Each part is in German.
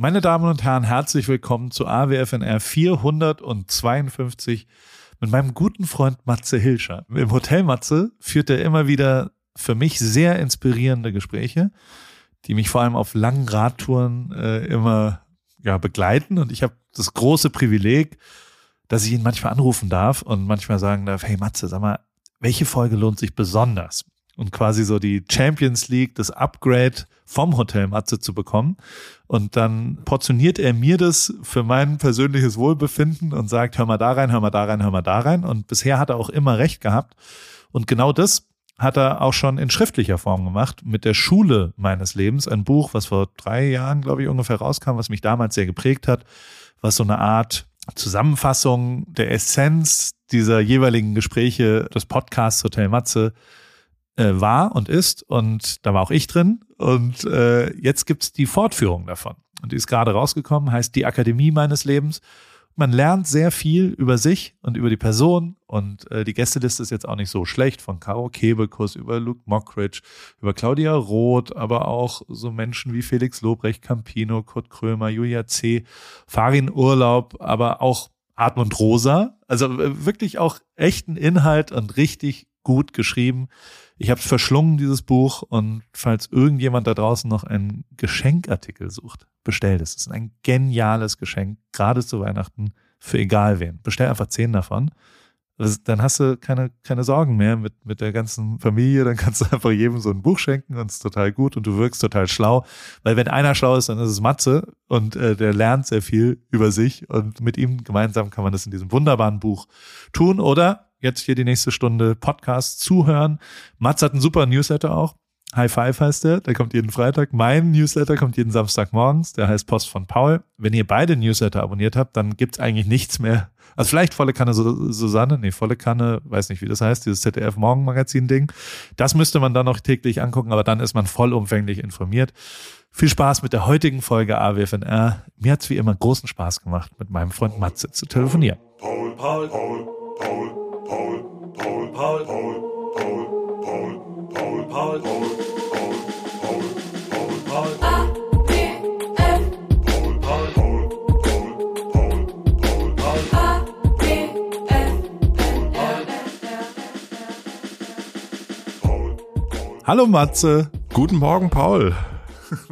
Meine Damen und Herren, herzlich willkommen zu AWFNR 452 mit meinem guten Freund Matze Hilscher. Im Hotel Matze führt er immer wieder für mich sehr inspirierende Gespräche, die mich vor allem auf langen Radtouren äh, immer ja, begleiten. Und ich habe das große Privileg, dass ich ihn manchmal anrufen darf und manchmal sagen darf, hey Matze, sag mal, welche Folge lohnt sich besonders? Und quasi so die Champions League, das Upgrade vom Hotel Matze zu bekommen. Und dann portioniert er mir das für mein persönliches Wohlbefinden und sagt, hör mal da rein, hör mal da rein, hör mal da rein. Und bisher hat er auch immer recht gehabt. Und genau das hat er auch schon in schriftlicher Form gemacht mit der Schule meines Lebens. Ein Buch, was vor drei Jahren, glaube ich, ungefähr rauskam, was mich damals sehr geprägt hat, was so eine Art Zusammenfassung der Essenz dieser jeweiligen Gespräche des Podcasts Hotel Matze äh, war und ist. Und da war auch ich drin. Und äh, jetzt gibt's die Fortführung davon. Und die ist gerade rausgekommen, heißt die Akademie meines Lebens. Man lernt sehr viel über sich und über die Person. Und äh, die Gästeliste ist jetzt auch nicht so schlecht. Von Caro Kebekus über Luke Mockridge, über Claudia Roth, aber auch so Menschen wie Felix Lobrecht, Campino, Kurt Krömer, Julia C., Farin Urlaub, aber auch Hartmut Rosa. Also äh, wirklich auch echten Inhalt und richtig gut geschrieben. Ich habe verschlungen, dieses Buch. Und falls irgendjemand da draußen noch einen Geschenkartikel sucht, bestellt es. Es ist ein geniales Geschenk, gerade zu Weihnachten, für egal wen. Bestell einfach zehn davon. dann hast du keine, keine Sorgen mehr mit, mit der ganzen Familie. Dann kannst du einfach jedem so ein Buch schenken und es ist total gut und du wirkst total schlau. Weil wenn einer schlau ist, dann ist es Matze und äh, der lernt sehr viel über sich und mit ihm gemeinsam kann man das in diesem wunderbaren Buch tun. Oder jetzt hier die nächste Stunde Podcast zuhören. Mats hat einen super Newsletter auch. High Five heißt der, der kommt jeden Freitag. Mein Newsletter kommt jeden Samstag morgens, der heißt Post von Paul. Wenn ihr beide Newsletter abonniert habt, dann gibt's eigentlich nichts mehr. Also vielleicht volle Kanne Susanne, nee, volle Kanne, weiß nicht, wie das heißt, dieses ZDF Morgenmagazin Ding. Das müsste man dann noch täglich angucken, aber dann ist man vollumfänglich informiert. Viel Spaß mit der heutigen Folge AWFNR. Mir hat's wie immer großen Spaß gemacht, mit meinem Freund Matze zu telefonieren. Paul, Paul, Paul, Paul. Paul, Paul, Paul, Paul, Paul, Paul, Paul, Paul, Paul, Paul, Paul, Paul, Paul. Hallo Matze. Guten Morgen, Paul.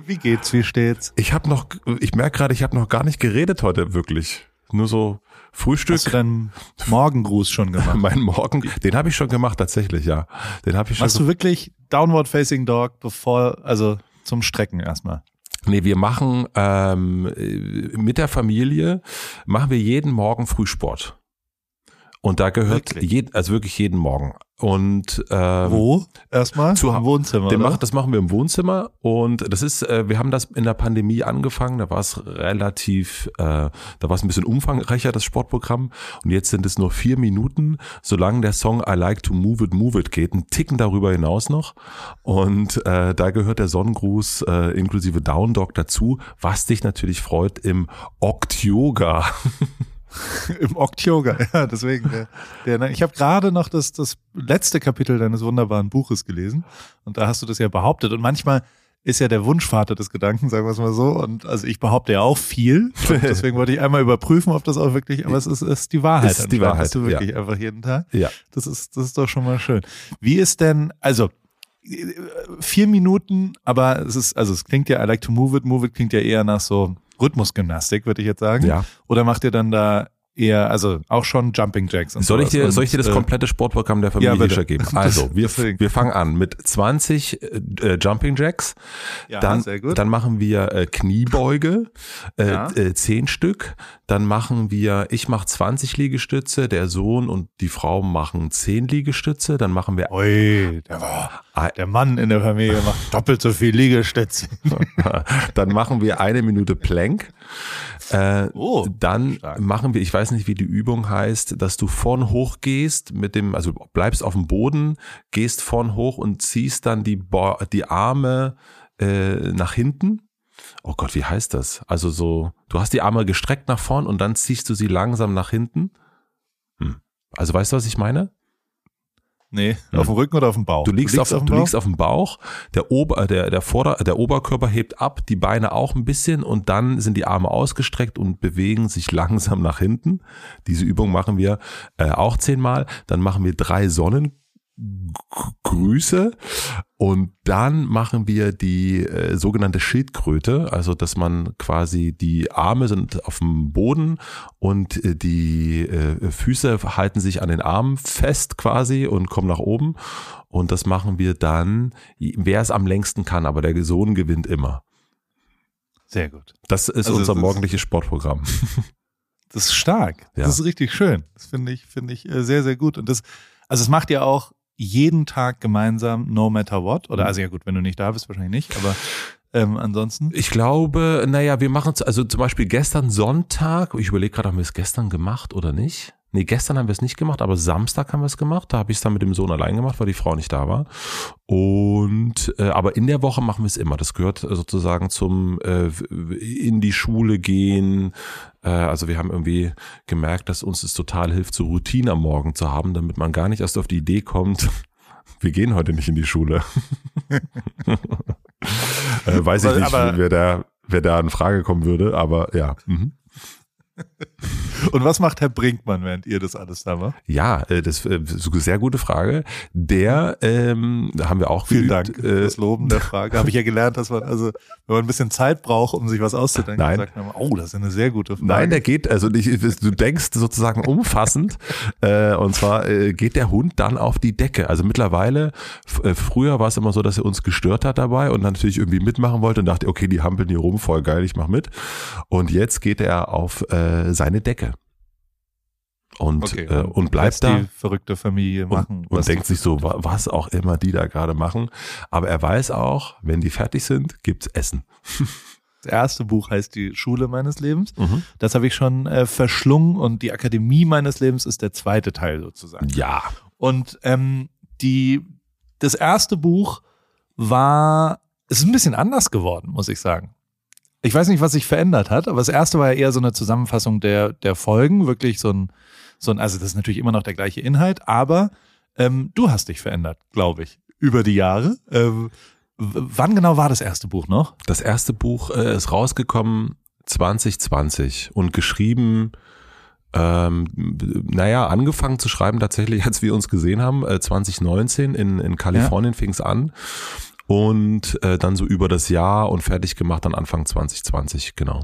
Wie geht's? Wie steht's? Ich habe noch, ich merke gerade, ich habe noch gar nicht geredet heute wirklich. Nur so Frühstück. Hast du deinen Morgengruß schon gemacht? mein Morgen, den habe ich schon gemacht tatsächlich, ja. Den habe ich schon. Machst du wirklich Downward Facing Dog bevor, also zum Strecken erstmal? Nee, wir machen ähm, mit der Familie machen wir jeden Morgen Frühsport. Und da gehört jeden, also wirklich jeden Morgen. Und ähm, wo erstmal? Zu Im Wohnzimmer. Den macht, das machen wir im Wohnzimmer und das ist, äh, wir haben das in der Pandemie angefangen. Da war es relativ, äh, da war es ein bisschen umfangreicher das Sportprogramm und jetzt sind es nur vier Minuten, solange der Song I Like to Move It Move It geht, ein Ticken darüber hinaus noch und äh, da gehört der Sonnengruß äh, inklusive Down Dog dazu, was dich natürlich freut im Oct Yoga. Im Oktober, ja, deswegen. Der, der, ich habe gerade noch das, das letzte Kapitel deines wunderbaren Buches gelesen und da hast du das ja behauptet. Und manchmal ist ja der Wunschvater des Gedanken, sagen wir es mal so. Und also ich behaupte ja auch viel. deswegen wollte ich einmal überprüfen, ob das auch wirklich, aber es ist, ist die Wahrheit. Ist die Wahrheit. du wirklich ja. einfach jeden Tag. Ja. Das ist, das ist doch schon mal schön. Wie ist denn, also vier Minuten, aber es ist, also es klingt ja, I like to move it, move it klingt ja eher nach so Rhythmusgymnastik, würde ich jetzt sagen. Ja. Oder macht ihr dann da eher, also auch schon Jumping Jacks und soll ich dir, Soll ich dir das äh, komplette Sportprogramm der Familie ja, geben? Also, wir, wir fangen an mit 20 äh, Jumping Jacks. Ja, dann, dann machen wir äh, Kniebeuge, äh, ja. äh, 10 Stück. Dann machen wir, ich mache 20 Liegestütze, der Sohn und die Frau machen 10 Liegestütze. Dann machen wir. Ui, der, der Mann in der Familie macht doppelt so viel Liegestütze. dann machen wir eine Minute Plank. Äh, oh, dann stark. machen wir, ich weiß nicht, wie die Übung heißt, dass du vorn hoch gehst mit dem, also bleibst auf dem Boden, gehst vorn hoch und ziehst dann die, Bo die Arme äh, nach hinten. Oh Gott, wie heißt das? Also so, du hast die Arme gestreckt nach vorn und dann ziehst du sie langsam nach hinten. Hm. Also weißt du, was ich meine? Nee, auf dem Rücken oder auf dem Bauch? Du liegst, du liegst auf, auf, du Bauch? liegst auf dem Bauch, der, Ober, der, der, Vorder-, der Oberkörper hebt ab, die Beine auch ein bisschen und dann sind die Arme ausgestreckt und bewegen sich langsam nach hinten. Diese Übung machen wir äh, auch zehnmal. Dann machen wir drei Sonnen Grüße und dann machen wir die äh, sogenannte Schildkröte, also dass man quasi die Arme sind auf dem Boden und äh, die äh, Füße halten sich an den Armen fest quasi und kommen nach oben und das machen wir dann, wer es am längsten kann, aber der Sohn gewinnt immer. Sehr gut. Das ist also unser morgendliches Sportprogramm. Das ist stark. Ja. Das ist richtig schön. Das finde ich, finde ich äh, sehr, sehr gut. Und das, also es macht ja auch jeden Tag gemeinsam, no matter what? Oder mhm. also ja gut, wenn du nicht da bist, wahrscheinlich nicht, aber ähm, ansonsten? Ich glaube, naja, wir machen es, also zum Beispiel gestern Sonntag, ich überlege gerade, haben wir es gestern gemacht oder nicht? Nee, gestern haben wir es nicht gemacht, aber Samstag haben wir es gemacht. Da habe ich es dann mit dem Sohn allein gemacht, weil die Frau nicht da war. Und äh, aber in der Woche machen wir es immer. Das gehört sozusagen zum äh, in die Schule gehen. Äh, also wir haben irgendwie gemerkt, dass uns es total hilft, so Routine am Morgen zu haben, damit man gar nicht erst auf die Idee kommt, wir gehen heute nicht in die Schule. äh, weiß ich nicht, wer da, wer da in Frage kommen würde, aber ja. Mhm. Und was macht Herr Brinkmann, während ihr das alles da macht? Ja, äh, das ist eine sehr gute Frage. Der, ähm, da haben wir auch Vielen geübt, Dank äh, das Loben der Frage. Habe ich ja gelernt, dass man, also, wenn man ein bisschen Zeit braucht, um sich was auszudenken, Nein. sagt man, oh, das ist eine sehr gute Frage. Nein, der geht, also nicht, du denkst sozusagen umfassend. äh, und zwar äh, geht der Hund dann auf die Decke. Also mittlerweile, äh, früher war es immer so, dass er uns gestört hat dabei und dann natürlich irgendwie mitmachen wollte und dachte, okay, die hampeln hier rum, voll geil, ich mach mit. Und jetzt geht er auf äh, seine Decke und, okay, äh, und bleibt da. Die verrückte Familie machen. Und, und denkt sich so, was auch immer die da gerade machen. Aber er weiß auch, wenn die fertig sind, gibt's Essen. Das erste Buch heißt Die Schule meines Lebens. Mhm. Das habe ich schon äh, verschlungen und die Akademie meines Lebens ist der zweite Teil sozusagen. Ja. Und ähm, die, das erste Buch war, es ist ein bisschen anders geworden, muss ich sagen. Ich weiß nicht, was sich verändert hat, aber das erste war ja eher so eine Zusammenfassung der, der Folgen, wirklich so ein, so ein, also das ist natürlich immer noch der gleiche Inhalt, aber ähm, du hast dich verändert, glaube ich, über die Jahre. Ähm, wann genau war das erste Buch noch? Das erste Buch äh, ist rausgekommen 2020 und geschrieben, ähm, naja, angefangen zu schreiben tatsächlich, als wir uns gesehen haben, äh, 2019 in, in Kalifornien ja. fing es an und äh, dann so über das Jahr und fertig gemacht dann Anfang 2020, genau.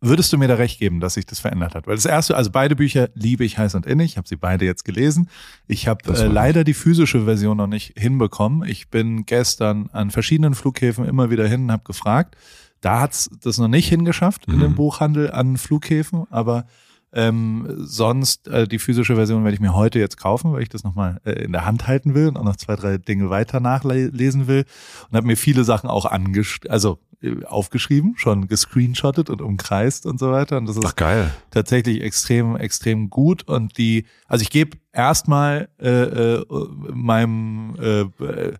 Würdest du mir da recht geben, dass sich das verändert hat? Weil das erste, also beide Bücher liebe ich heiß und innig. Ich habe sie beide jetzt gelesen. Ich habe äh, leider die physische Version noch nicht hinbekommen. Ich bin gestern an verschiedenen Flughäfen immer wieder hin und habe gefragt. Da hat's das noch nicht hingeschafft mhm. in dem mhm. Buchhandel an Flughäfen, aber ähm, sonst äh, die physische Version werde ich mir heute jetzt kaufen, weil ich das nochmal äh, in der Hand halten will und auch noch zwei, drei Dinge weiter nachlesen will. Und habe mir viele Sachen auch angest also äh, aufgeschrieben, schon gescreenshottet und umkreist und so weiter. Und das ist Ach, geil. tatsächlich extrem, extrem gut. Und die, also ich gebe erstmal äh, äh, meinem äh,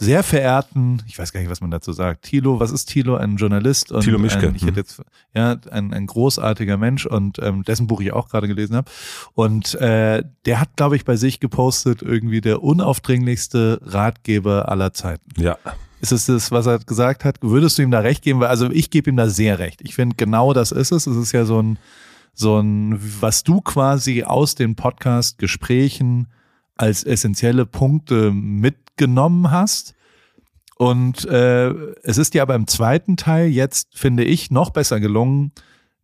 sehr verehrten, ich weiß gar nicht, was man dazu sagt, Thilo, was ist Thilo? Ein Journalist und Thilo Mischke. Ein, ich hätte jetzt, ja, ein, ein großartiger Mensch und ähm, dessen Buch ich auch gerade gelesen habe. Und äh, der hat, glaube ich, bei sich gepostet, irgendwie der unaufdringlichste Ratgeber aller Zeiten. Ja. Ist es das, was er gesagt hat? Würdest du ihm da recht geben? Weil, also ich gebe ihm da sehr recht. Ich finde, genau das ist es. Es ist ja so ein, so ein, was du quasi aus den Podcast-Gesprächen als essentielle Punkte mitgenommen hast. Und äh, es ist dir aber im zweiten Teil jetzt, finde ich, noch besser gelungen,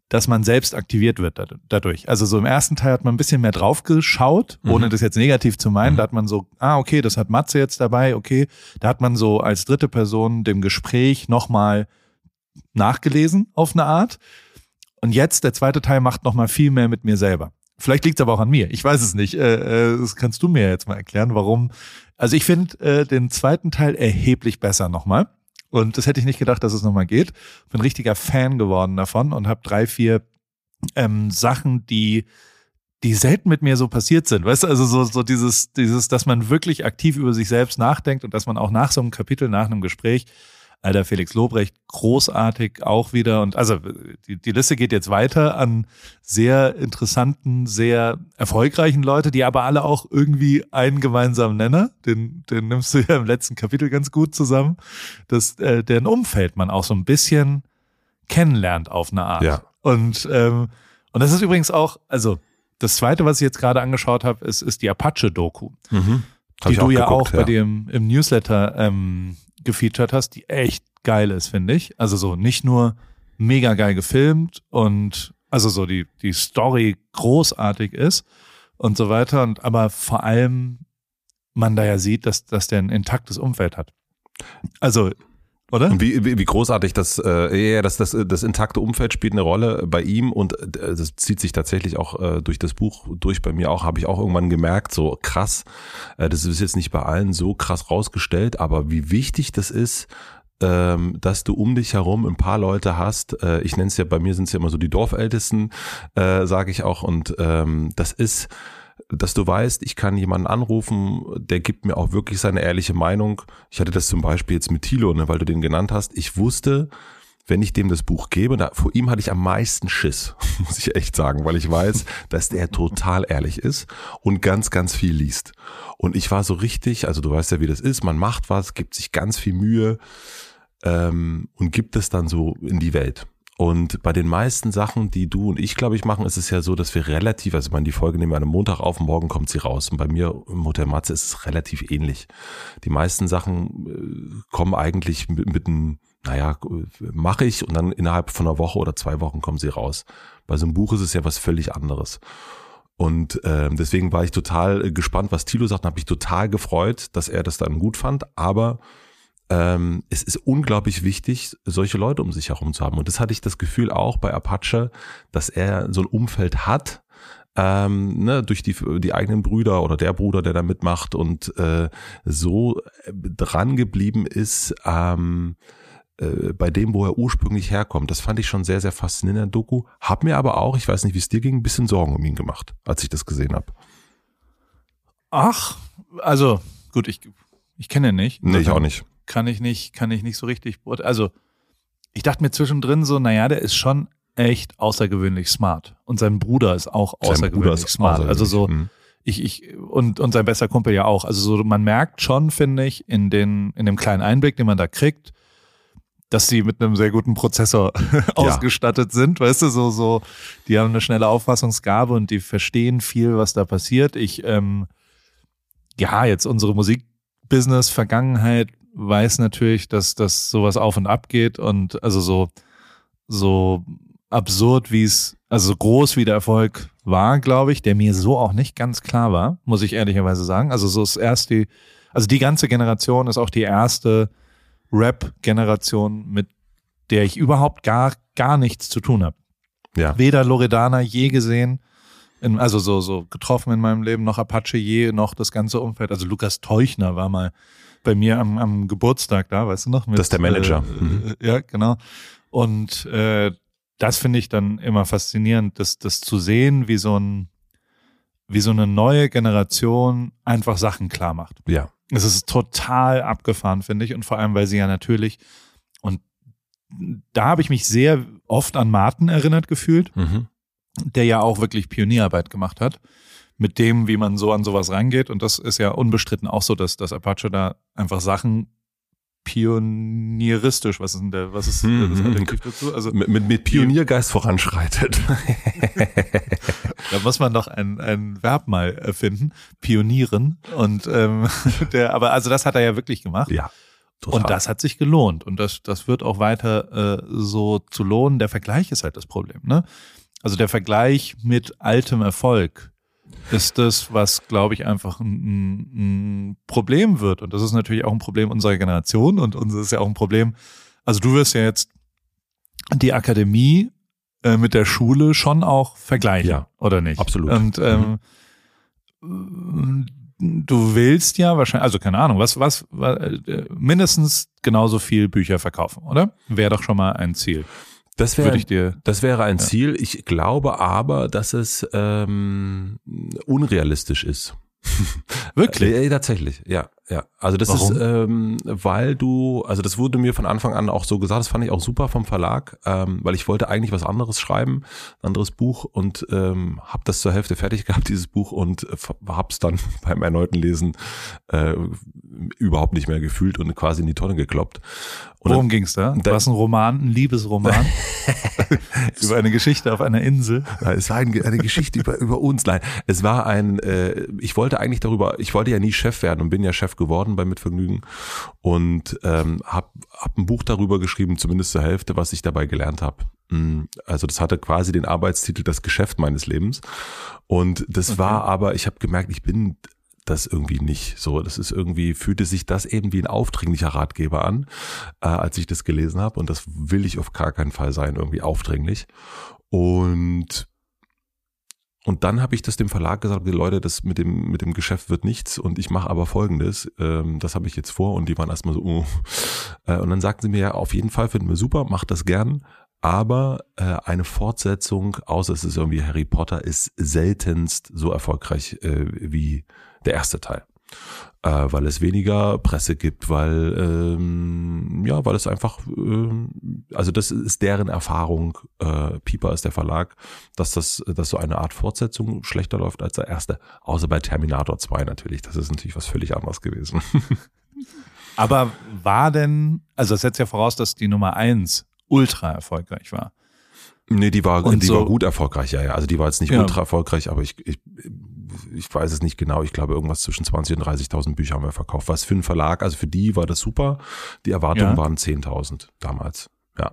dass man selbst aktiviert wird dadurch. Also so im ersten Teil hat man ein bisschen mehr drauf geschaut, mhm. ohne das jetzt negativ zu meinen. Mhm. Da hat man so, ah, okay, das hat Matze jetzt dabei, okay. Da hat man so als dritte Person dem Gespräch nochmal nachgelesen auf eine Art. Und jetzt, der zweite Teil macht nochmal viel mehr mit mir selber. Vielleicht liegt es aber auch an mir. Ich weiß es nicht. Äh, äh, das kannst du mir jetzt mal erklären, warum. Also ich finde äh, den zweiten Teil erheblich besser nochmal. Und das hätte ich nicht gedacht, dass es nochmal geht. Bin richtiger Fan geworden davon und habe drei, vier ähm, Sachen, die die selten mit mir so passiert sind. Weißt du, also so, so dieses, dieses, dass man wirklich aktiv über sich selbst nachdenkt und dass man auch nach so einem Kapitel, nach einem Gespräch Alter Felix Lobrecht, großartig auch wieder. Und also die, die Liste geht jetzt weiter an sehr interessanten, sehr erfolgreichen Leute, die aber alle auch irgendwie einen gemeinsamen Nenner, den, den nimmst du ja im letzten Kapitel ganz gut zusammen, dass äh, deren Umfeld man auch so ein bisschen kennenlernt auf eine Art. Ja. Und, ähm, und das ist übrigens auch, also das zweite, was ich jetzt gerade angeschaut habe, ist, ist die Apache-Doku, Mhm. Die du ja geguckt, auch bei dir im, im Newsletter ähm, gefeatured hast, die echt geil ist, finde ich. Also so nicht nur mega geil gefilmt und also so die, die Story großartig ist und so weiter. Und aber vor allem man da ja sieht, dass, dass der ein intaktes Umfeld hat. Also, oder? Und wie, wie, wie großartig das, äh, ja, das, das, das intakte Umfeld spielt eine Rolle bei ihm und äh, das zieht sich tatsächlich auch äh, durch das Buch durch. Bei mir auch habe ich auch irgendwann gemerkt, so krass, äh, das ist jetzt nicht bei allen so krass rausgestellt, aber wie wichtig das ist, ähm, dass du um dich herum ein paar Leute hast. Äh, ich nenne es ja, bei mir sind es ja immer so die Dorfältesten, äh, sage ich auch. Und ähm, das ist, dass du weißt, ich kann jemanden anrufen, der gibt mir auch wirklich seine ehrliche Meinung. Ich hatte das zum Beispiel jetzt mit Thilo, ne, weil du den genannt hast. Ich wusste, wenn ich dem das Buch gebe, da, vor ihm hatte ich am meisten Schiss, muss ich echt sagen, weil ich weiß, dass der total ehrlich ist und ganz, ganz viel liest. Und ich war so richtig, also du weißt ja, wie das ist, man macht was, gibt sich ganz viel Mühe ähm, und gibt es dann so in die Welt. Und bei den meisten Sachen, die du und ich, glaube ich, machen, ist es ja so, dass wir relativ, also ich meine, die Folge nehmen wir an einem Montag auf, morgen kommt sie raus. Und bei mir im Hotel Matze ist es relativ ähnlich. Die meisten Sachen äh, kommen eigentlich mit, mit einem, naja, mache ich und dann innerhalb von einer Woche oder zwei Wochen kommen sie raus. Bei so einem Buch ist es ja was völlig anderes. Und äh, deswegen war ich total gespannt, was Thilo sagt, und habe mich total gefreut, dass er das dann gut fand. Aber ähm, es ist unglaublich wichtig, solche Leute um sich herum zu haben. Und das hatte ich das Gefühl auch bei Apache, dass er so ein Umfeld hat, ähm, ne, durch die, die eigenen Brüder oder der Bruder, der da mitmacht und äh, so dran geblieben ist, ähm, äh, bei dem, wo er ursprünglich herkommt. Das fand ich schon sehr, sehr faszinierend in der Doku. Hab mir aber auch, ich weiß nicht, wie es dir ging, ein bisschen Sorgen um ihn gemacht, als ich das gesehen habe. Ach, also gut, ich, ich kenne ihn nicht. Nee, ich auch nicht. Kann ich nicht, kann ich nicht so richtig. beurte- Also, ich dachte mir zwischendrin so, naja, der ist schon echt außergewöhnlich smart. Und sein Bruder ist auch Sein außergewöhnlich ist smart. Also so, außergewöhnlich. ich, ich, und, und sein bester Kumpel ja auch. Also so, man merkt schon, finde ich, in den, in dem kleinen Einblick, den man da kriegt, dass sie mit einem sehr guten Prozessor ausgestattet sind, weißt du, so, so, die haben eine schnelle Auffassungsgabe und die verstehen viel, was da passiert. Ich, ähm, ja, jetzt unsere Musikbusiness-Vergangenheit weiß natürlich, dass, dass sowas auf und ab geht und also so, so absurd, wie es, also so groß wie der Erfolg war, glaube ich, der mir so auch nicht ganz klar war, muss ich ehrlicherweise sagen. Also so ist erst die, also die ganze Generation ist auch die erste Rap-Generation, mit der ich überhaupt gar, gar nichts zu tun habe. Ja. Weder Loredana je gesehen, in, also so, so getroffen in meinem Leben, noch Apache je, noch das ganze Umfeld. Also Lukas Teuchner war mal bei mir am, am Geburtstag da, weißt du noch? Mit, Das ist der Manager. Äh, Mhm. ja, genau. Und äh, das finde ich dann immer faszinierend, das, das zu sehen, wie so ein, wie so eine neue Generation einfach Sachen klar macht. Ja. Es ist total abgefahren, finde ich. Und vor allem, weil sie ja natürlich, und da habe ich mich sehr oft an Martin erinnert gefühlt, Mhm. der ja auch wirklich Pionierarbeit gemacht hat, mit dem, wie man so an sowas rangeht. Und das ist ja unbestritten auch so, dass, dass Apache da einfach Sachen pionieristisch, was ist denn der, was ist Mhm. das Adjektiv dazu? Also Mit, mit, mit Pioniergeist voranschreitet. da muss man noch ein, ein Verb mal erfinden, pionieren. Und ähm, der, aber also das hat er ja wirklich gemacht. ja. Total. Und das hat sich gelohnt. Und das, das wird auch weiter äh, so zu lohnen. Der Vergleich ist halt das Problem. Ne? Also der Vergleich mit altem Erfolg ist das, was, glaube ich, einfach ein, ein, Problem wird. Und das ist natürlich auch ein Problem unserer Generation. Und uns ist ja auch ein Problem. Also du wirst ja jetzt die Akademie äh, mit der Schule schon auch vergleichen, Ja, oder nicht? absolut. Und ähm, du willst ja wahrscheinlich, also keine Ahnung, was, was, was äh, mindestens genauso viel Bücher verkaufen, oder? Wäre doch schon mal ein Ziel. Das wäre das wäre ein Ziel. Ich glaube aber, dass es ähm, unrealistisch ist. Wirklich? Äh, tatsächlich, ja. ja. Also das Warum? ist, ähm, weil du, also das wurde mir von Anfang an auch so gesagt, das fand ich auch super vom Verlag, ähm, weil ich wollte eigentlich was anderes schreiben, ein anderes Buch und ähm, habe das zur Hälfte fertig gehabt, dieses Buch, und äh, hab's dann beim erneuten Lesen äh, überhaupt nicht mehr gefühlt und quasi in die Tonne gekloppt. Worum ging's da? da- War es ein Roman, ein Liebesroman? Über eine Geschichte auf einer Insel? Es war ein, eine Geschichte über, über uns. Nein, es war ein, äh, ich wollte eigentlich darüber, ich wollte ja nie Chef werden und bin ja Chef geworden bei Mitvergnügen und ähm, habe hab ein Buch darüber geschrieben, zumindest zur Hälfte, was ich dabei gelernt habe. Also das hatte quasi den Arbeitstitel Das Geschäft meines Lebens und das Okay. war aber, ich habe gemerkt, ich bin das irgendwie nicht so. Das ist irgendwie, fühlte sich das eben wie ein aufdringlicher Ratgeber an, äh, als ich das gelesen habe. Und das will ich auf gar keinen Fall sein, irgendwie aufdringlich. Und und dann habe ich das dem Verlag gesagt, Leute, das mit dem, mit dem Geschäft wird nichts und ich mache aber folgendes, ähm, das habe ich jetzt vor und die waren erstmal so, oh. äh, und dann sagten sie mir, ja, auf jeden Fall finden wir super, macht das gern, aber äh, eine Fortsetzung, außer es ist irgendwie Harry Potter, ist seltenst so erfolgreich äh, wie der erste Teil. Äh, weil es weniger Presse gibt, weil ähm, ja, weil es einfach, ähm, also das ist deren Erfahrung, äh, Pieper ist der Verlag, dass das, dass so eine Art Fortsetzung schlechter läuft als der erste, außer bei Terminator 2 natürlich. Das ist natürlich was völlig anderes gewesen. Aber war denn, also das setzt ja voraus, dass die Nummer eins ultra erfolgreich war. Nee, die war, Und die so- war gut erfolgreich, ja, ja. Also die war jetzt nicht Ja. ultra erfolgreich, aber ich, ich, ich weiß es nicht genau. Ich glaube, irgendwas zwischen 20 und 30.000 Bücher haben wir verkauft. Was für einen Verlag, also für die war das super. Die Erwartungen Ja. waren 10.000 damals. Ja.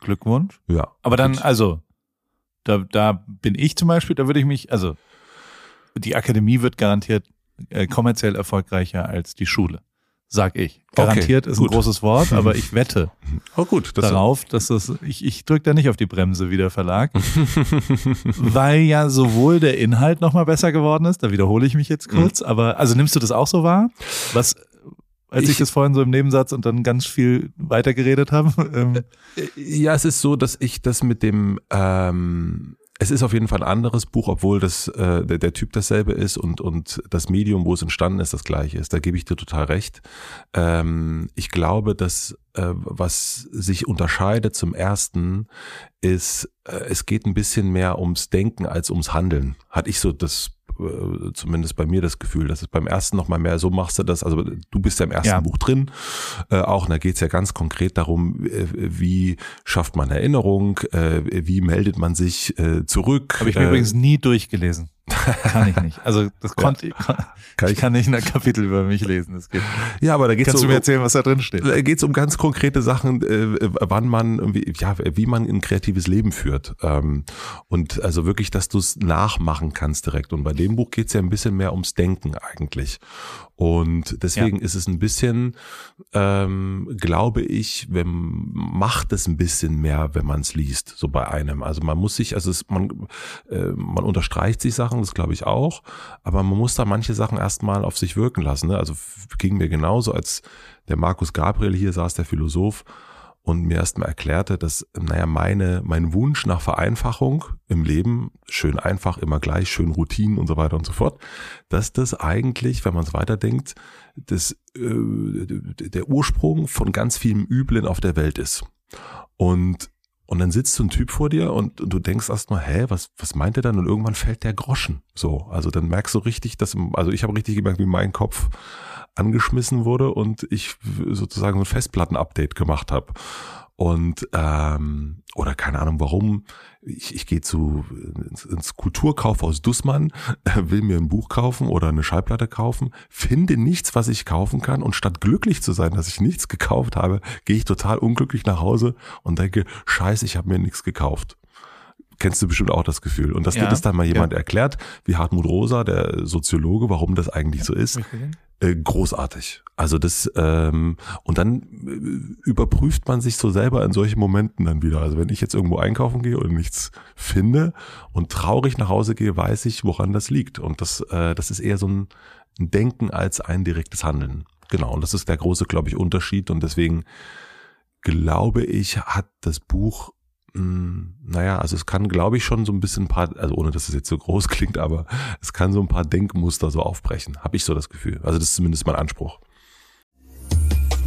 Glückwunsch. Ja. Aber dann, Gut. also, da, da bin ich zum Beispiel, da würde ich mich, also, die Akademie wird garantiert äh, kommerziell erfolgreicher als die Schule. Sag ich. Garantiert ist ein gut. großes Wort, aber ich wette Oh gut, das darauf, dass das, ich, ich drücke da nicht auf die Bremse wie der Verlag, weil ja sowohl der Inhalt nochmal besser geworden ist, da wiederhole ich mich jetzt kurz, aber, also nimmst du das auch so wahr? Was, als ich, Ich- das vorhin so im Nebensatz und dann ganz viel weitergeredet habe, ähm, Ja, es ist so, dass ich das mit dem, ähm, es ist auf jeden Fall ein anderes Buch, obwohl das äh, der, der Typ dasselbe ist und und das Medium, wo es entstanden ist, das gleiche ist. Da gebe ich dir total recht. Ähm, ich glaube, dass äh, was sich unterscheidet zum ersten ist, äh, es geht ein bisschen mehr ums Denken als ums Handeln. Hatte ich so das äh, zumindest bei mir das Gefühl, dass es beim ersten noch mal mehr so machst du das, also du bist ja im ersten Ja. Buch drin, äh, auch, und da geht es ja ganz konkret darum, äh, wie schafft man Erinnerung, äh, wie meldet man sich äh, zurück. Habe ich mir äh, übrigens nie durchgelesen. Kann ich nicht. Also das konnte ich, kann, Kann ich kann nicht ein Kapitel über mich lesen. Das geht. Ja, aber da geht es Kannst um, du mir erzählen, was da drin steht? Da geht es um ganz konkrete Sachen, äh, wann man irgendwie, ja, wie man ein kreatives Leben führt. Ähm, und also wirklich, dass du es nachmachen kannst direkt. Und bei dem Buch geht es ja ein bisschen mehr ums Denken eigentlich. Und deswegen ist es ein bisschen, ähm, glaube ich, wenn macht es ein bisschen mehr, wenn man es liest, so bei einem. Also man muss sich, also es, man, äh, man unterstreicht sich Sachen, das glaube ich auch, aber man muss da manche Sachen erstmal auf sich wirken lassen. Ne? Also ging mir genauso, als der Markus Gabriel hier saß, der Philosoph, und mir erstmal erklärte, dass, naja, meine, mein Wunsch nach Vereinfachung im Leben, schön einfach, immer gleich, schön Routinen und so weiter und so fort, dass das eigentlich, wenn man es weiterdenkt, das, äh, der Ursprung von ganz vielem Üblen auf der Welt ist. Und und dann sitzt so ein Typ vor dir und du denkst erstmal, hä, was, was meint er dann? Und irgendwann fällt der Groschen. So, also dann merkst du richtig, dass, also ich habe richtig gemerkt, wie mein Kopf angeschmissen wurde und ich sozusagen so ein Festplatten-Update gemacht habe. Und ähm, oder keine Ahnung warum. Ich, ich gehe zu ins, ins Kulturkaufhaus Dussmann, will mir ein Buch kaufen oder eine Schallplatte kaufen, finde nichts, was ich kaufen kann und statt glücklich zu sein, dass ich nichts gekauft habe, gehe ich total unglücklich nach Hause und denke, scheiße, ich habe mir nichts gekauft. Kennst du bestimmt auch das Gefühl. Und dass Ja, dir das dann mal jemand ja. erklärt, wie Hartmut Rosa, der Soziologe, warum das eigentlich so ist, äh, großartig. Also das ähm, und dann äh, überprüft man sich so selber in solchen Momenten dann wieder. Also wenn ich jetzt irgendwo einkaufen gehe und nichts finde und traurig nach Hause gehe, weiß ich, woran das liegt. Und das äh, das ist eher so ein, Denken als ein direktes Handeln. Genau. Und das ist der große, glaube ich, Unterschied. Und deswegen glaube ich, hat das Buch mh, naja, also es kann, glaube ich, schon so ein bisschen ein paar, also ohne dass es jetzt so groß klingt, aber es kann so ein paar Denkmuster so aufbrechen. Habe ich so das Gefühl. Also das ist zumindest mein Anspruch.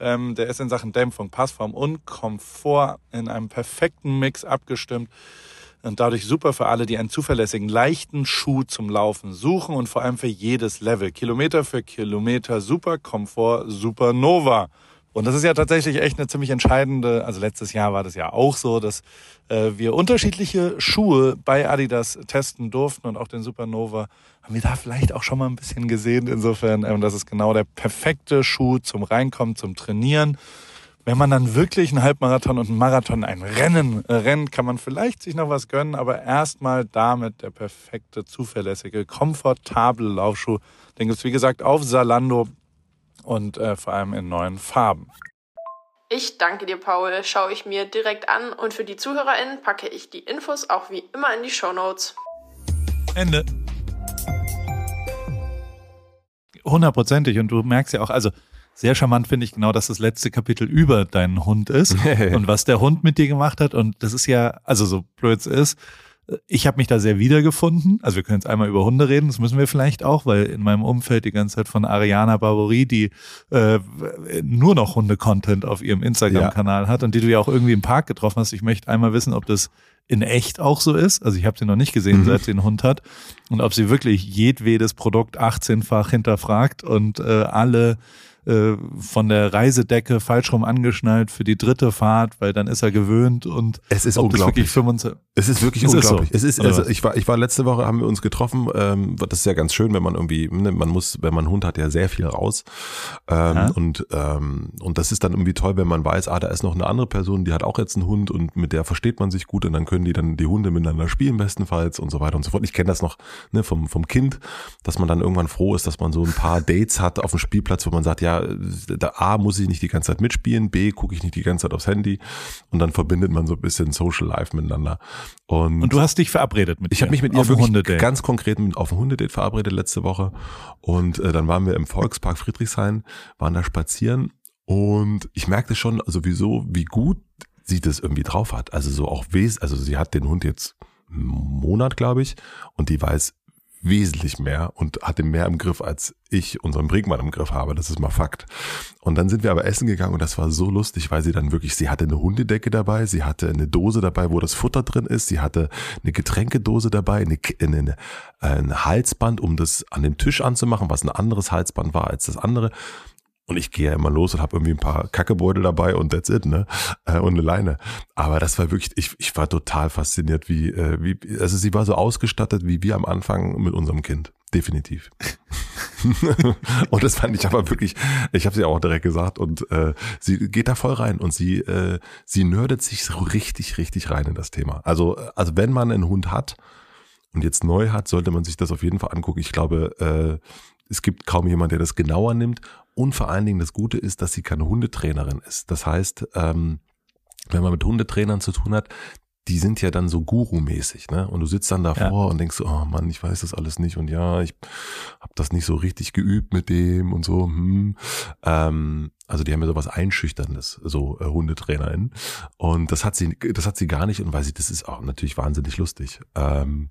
Ähm, der ist in Sachen Dämpfung, Passform und Komfort in einem perfekten Mix abgestimmt und dadurch super für alle, die einen zuverlässigen, leichten Schuh zum Laufen suchen und vor allem für jedes Level. Kilometer für Kilometer, super Komfort, super Nova. Und das ist ja tatsächlich echt eine ziemlich entscheidende, also letztes Jahr war das ja auch so, dass äh, wir unterschiedliche Schuhe bei Adidas testen durften und auch den Supernova haben wir da vielleicht auch schon mal ein bisschen gesehen. Insofern, ähm, das ist genau der perfekte Schuh zum Reinkommen, zum Trainieren. Wenn man dann wirklich einen Halbmarathon und einen Marathon, ein Rennen äh, rennt, kann man vielleicht sich noch was gönnen, aber erstmal damit der perfekte, zuverlässige, komfortable Laufschuh. Den gibt's wie gesagt auf Salando und äh, vor allem in neuen Farben. Ich danke dir, Paul. Schaue ich mir direkt an und für die ZuhörerInnen packe ich die Infos auch wie immer in die Show Notes. Ende. Hundertprozentig. Und du merkst ja auch, also sehr charmant finde ich genau, dass das letzte Kapitel über deinen Hund ist und was der Hund mit dir gemacht hat. Und das ist ja, also so blöd es ist, ich habe mich da sehr wiedergefunden. Also wir können jetzt einmal über Hunde reden, das müssen wir vielleicht auch, weil in meinem Umfeld die ganze Zeit von Ariana Barbouri, die äh, nur noch Hunde-Content auf ihrem Instagram-Kanal ja. hat und die du ja auch irgendwie im Park getroffen hast. Ich möchte einmal wissen, ob das in echt auch so ist. Also ich habe sie noch nicht gesehen, mhm. seit sie einen Hund hat. Und ob sie wirklich jedwedes Produkt 18-fach hinterfragt und äh, alle äh, von der Reisedecke falsch rum angeschnallt für die dritte Fahrt, weil dann ist er gewöhnt und es ist unglaublich. es ist wirklich ist unglaublich. Es, so? es ist, also ich war, ich war letzte Woche, haben wir uns getroffen. Ähm, das ist ja ganz schön, wenn man irgendwie, ne, man muss, wenn man einen Hund hat, ja sehr viel raus. Ähm, und ähm, und das ist dann irgendwie toll, wenn man weiß, ah, da ist noch eine andere Person, die hat auch jetzt einen Hund und mit der versteht man sich gut und dann können die dann die Hunde miteinander spielen bestenfalls und so weiter und so fort. Ich kenne das noch ne, vom vom Kind, dass man dann irgendwann froh ist, dass man so ein paar Dates hat auf dem Spielplatz, wo man sagt, ja da A muss ich nicht die ganze Zeit mitspielen, B gucke ich nicht die ganze Zeit aufs Handy und dann verbindet man so ein bisschen Social Life miteinander. Und, und du hast dich verabredet mit Ich habe mich mit ihr auf wirklich ganz konkret mit, auf ein Hundedate verabredet letzte Woche und äh, dann waren wir im Volkspark Friedrichshain, waren da spazieren und ich merkte schon sowieso, wie gut sie das irgendwie drauf hat. Also so auch wes, also sie hat den Hund jetzt einen Monat, glaube ich, und die weiß wesentlich mehr und hatte mehr im Griff, als ich unseren Brinkmann im Griff habe. Das ist mal Fakt. Und dann sind wir aber essen gegangen und das war so lustig, weil sie dann wirklich, sie hatte eine Hundedecke dabei, sie hatte eine Dose dabei, wo das Futter drin ist, sie hatte eine Getränkedose dabei, eine, eine, ein Halsband, um das an den Tisch anzumachen, was ein anderes Halsband war als das andere. Und ich gehe ja immer los und habe irgendwie ein paar Kackebeutel dabei und that's it, ne? Äh, und eine Leine. Aber das war wirklich, ich, ich war total fasziniert, wie, äh, wie, also sie war so ausgestattet wie wir am Anfang mit unserem Kind. Definitiv. und das fand ich aber wirklich, ich habe sie auch direkt gesagt und äh, sie geht da voll rein und sie äh, sie nerdet sich so richtig richtig rein in das Thema. Also also wenn man einen Hund hat und jetzt neu hat, sollte man sich das auf jeden Fall angucken. Ich glaube, äh, es gibt kaum jemand, der das genauer nimmt. Und vor allen Dingen das Gute ist, dass sie keine Hundetrainerin ist. Das heißt, ähm, wenn man mit Hundetrainern zu tun hat, die sind ja dann so Guru-mäßig, ne? Und du sitzt dann davor ja. und denkst so, oh Mann, ich weiß das alles nicht und ja, ich habe das nicht so richtig geübt mit dem und so. Hm. Ähm, also die haben ja sowas Einschüchterndes, so äh, HundetrainerInnen. Und das hat sie, das hat sie gar nicht und weil sie, das ist auch natürlich wahnsinnig lustig. Ähm,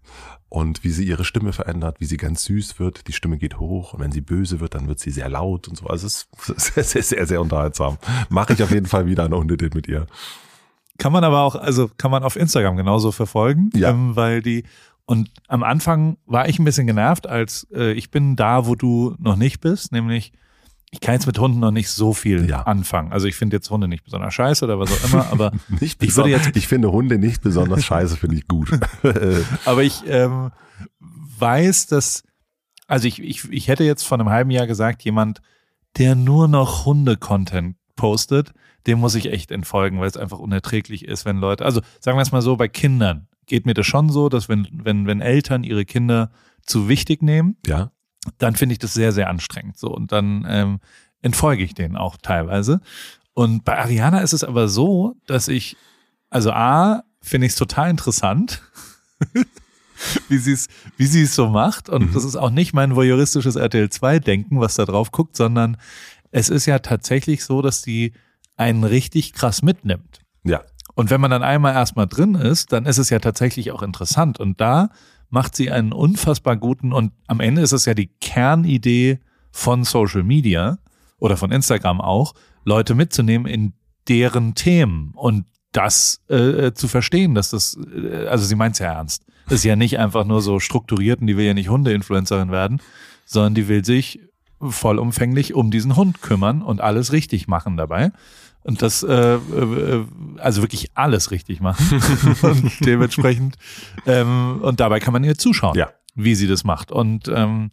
und wie sie ihre Stimme verändert, wie sie ganz süß wird, die Stimme geht hoch und wenn sie böse wird, dann wird sie sehr laut und so. Also es ist sehr, sehr, sehr, sehr unterhaltsam. Mache ich auf jeden Fall wieder eine Hundedate mit ihr. Kann man aber auch, also kann man auf Instagram genauso verfolgen, ja. ähm, weil die und am Anfang war ich ein bisschen genervt, als äh, ich bin da, wo du noch nicht bist, nämlich ich kann jetzt mit Hunden noch nicht so viel ja. anfangen. Also ich finde jetzt Hunde nicht besonders scheiße oder was auch immer, aber nicht ich würde jetzt ich finde Hunde nicht besonders scheiße, finde ich gut. aber ich ähm, weiß, dass also ich, ich ich hätte jetzt vor einem halben Jahr gesagt, jemand, der nur noch Hunde-Content postet, dem muss ich echt entfolgen, weil es einfach unerträglich ist, wenn Leute, also sagen wir es mal so, bei Kindern geht mir das schon so, dass wenn, wenn, wenn Eltern ihre Kinder zu wichtig nehmen, ja. Dann finde ich das sehr, sehr anstrengend. So, und dann ähm, entfolge ich denen auch teilweise. Und bei Ariana ist es aber so, dass ich, also A, finde ich es total interessant, wie sie es, wie sie es so macht. Und mhm. das ist auch nicht mein voyeuristisches RTL 2 Denken, was da drauf guckt, sondern es ist ja tatsächlich so, dass die einen richtig krass mitnimmt. Ja. Und wenn man dann einmal erstmal drin ist, dann ist es ja tatsächlich auch interessant. Und da macht sie einen unfassbar guten und am Ende ist es ja die Kernidee von Social Media oder von Instagram auch, Leute mitzunehmen in deren Themen und das äh, zu verstehen, dass das, äh, also sie meint es ja ernst. Das ist ja nicht einfach nur so strukturiert und die will ja nicht Hunde-Influencerin werden, sondern die will sich vollumfänglich um diesen Hund kümmern und alles richtig machen dabei und das äh, äh, also wirklich alles richtig machen und dementsprechend ähm, und dabei kann man ihr zuschauen, ja. wie sie das macht und ähm,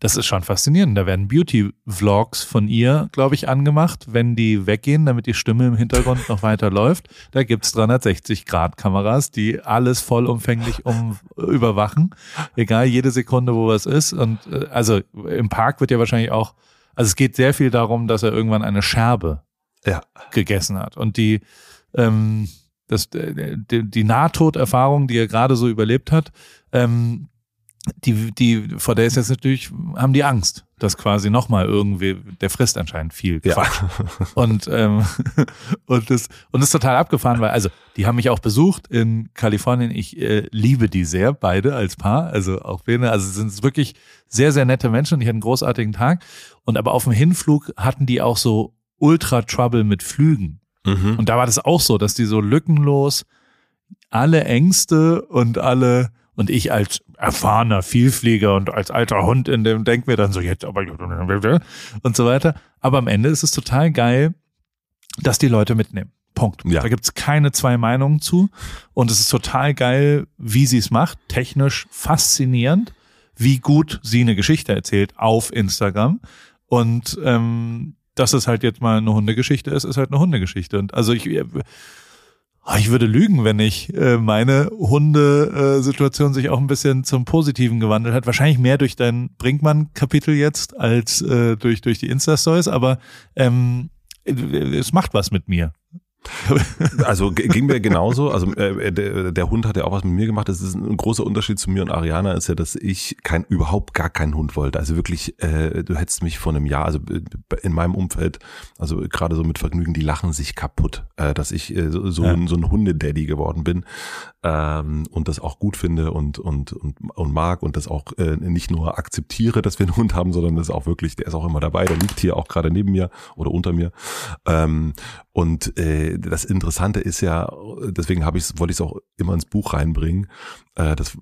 das ist schon faszinierend. Da werden Beauty-Vlogs von ihr, glaube ich, angemacht, wenn die weggehen, damit die Stimme im Hintergrund noch weiter läuft. Da gibt's 360-Grad-Kameras, die alles vollumfänglich um überwachen. Egal, jede Sekunde, wo was ist. Und äh, also im Park wird ja wahrscheinlich auch, also es geht sehr viel darum, dass er irgendwann eine Scherbe ja. gegessen hat. Und die, ähm, das, äh, die, die Nahtoderfahrung, die er gerade so überlebt hat, ähm, die, die, vor der ist jetzt natürlich, haben die Angst, dass quasi nochmal irgendwie, der frisst anscheinend viel Quatsch. Ja. Und, ähm, und das, und das ist total abgefahren, weil, also, die haben mich auch besucht in Kalifornien. Ich äh, liebe die sehr, beide als Paar. Also auch Bene, also sind wirklich sehr, sehr nette Menschen und ich hatte einen großartigen Tag. Und aber auf dem Hinflug hatten die auch so Ultra Trouble mit Flügen. Mhm. Und da war das auch so, dass die so lückenlos alle Ängste und alle, und ich als erfahrener Vielflieger und als alter Hund in dem denk mir dann so jetzt aber und so weiter. Aber am Ende ist es total geil, dass die Leute mitnehmen. Punkt. Ja. Da gibt's keine zwei Meinungen zu. Und es ist total geil, wie sie es macht. Technisch faszinierend, wie gut sie eine Geschichte erzählt auf Instagram. Und ähm, dass es halt jetzt mal eine Hundegeschichte ist, ist halt eine Hundegeschichte. Und also ich, äh, ich würde lügen, wenn ich äh, meine Hundesituation sich auch ein bisschen zum Positiven gewandelt hat. Wahrscheinlich mehr durch dein Brinkmann-Kapitel jetzt als äh, durch durch die Insta-Stories, aber ähm, es macht was mit mir. Also ging mir genauso. Also äh, der, der, Hund hat ja auch was mit mir gemacht. Das ist ein großer Unterschied zu mir und Ariana ist ja, dass ich kein überhaupt gar keinen Hund wollte. Also wirklich, äh, du hättest mich vor einem Jahr, also in meinem Umfeld, also gerade so mit Vergnügen, die lachen sich kaputt, äh, dass ich äh, so, so, ja. ein, so ein Hundedaddy geworden bin ähm, und das auch gut finde und und und, und mag und das auch äh, nicht nur akzeptiere, dass wir einen Hund haben, sondern das auch wirklich, der ist auch immer dabei. Der liegt hier auch gerade neben mir oder unter mir. Ähm, und äh, das Interessante ist ja, deswegen habe ich wollte ich es auch immer ins Buch reinbringen. Äh, das,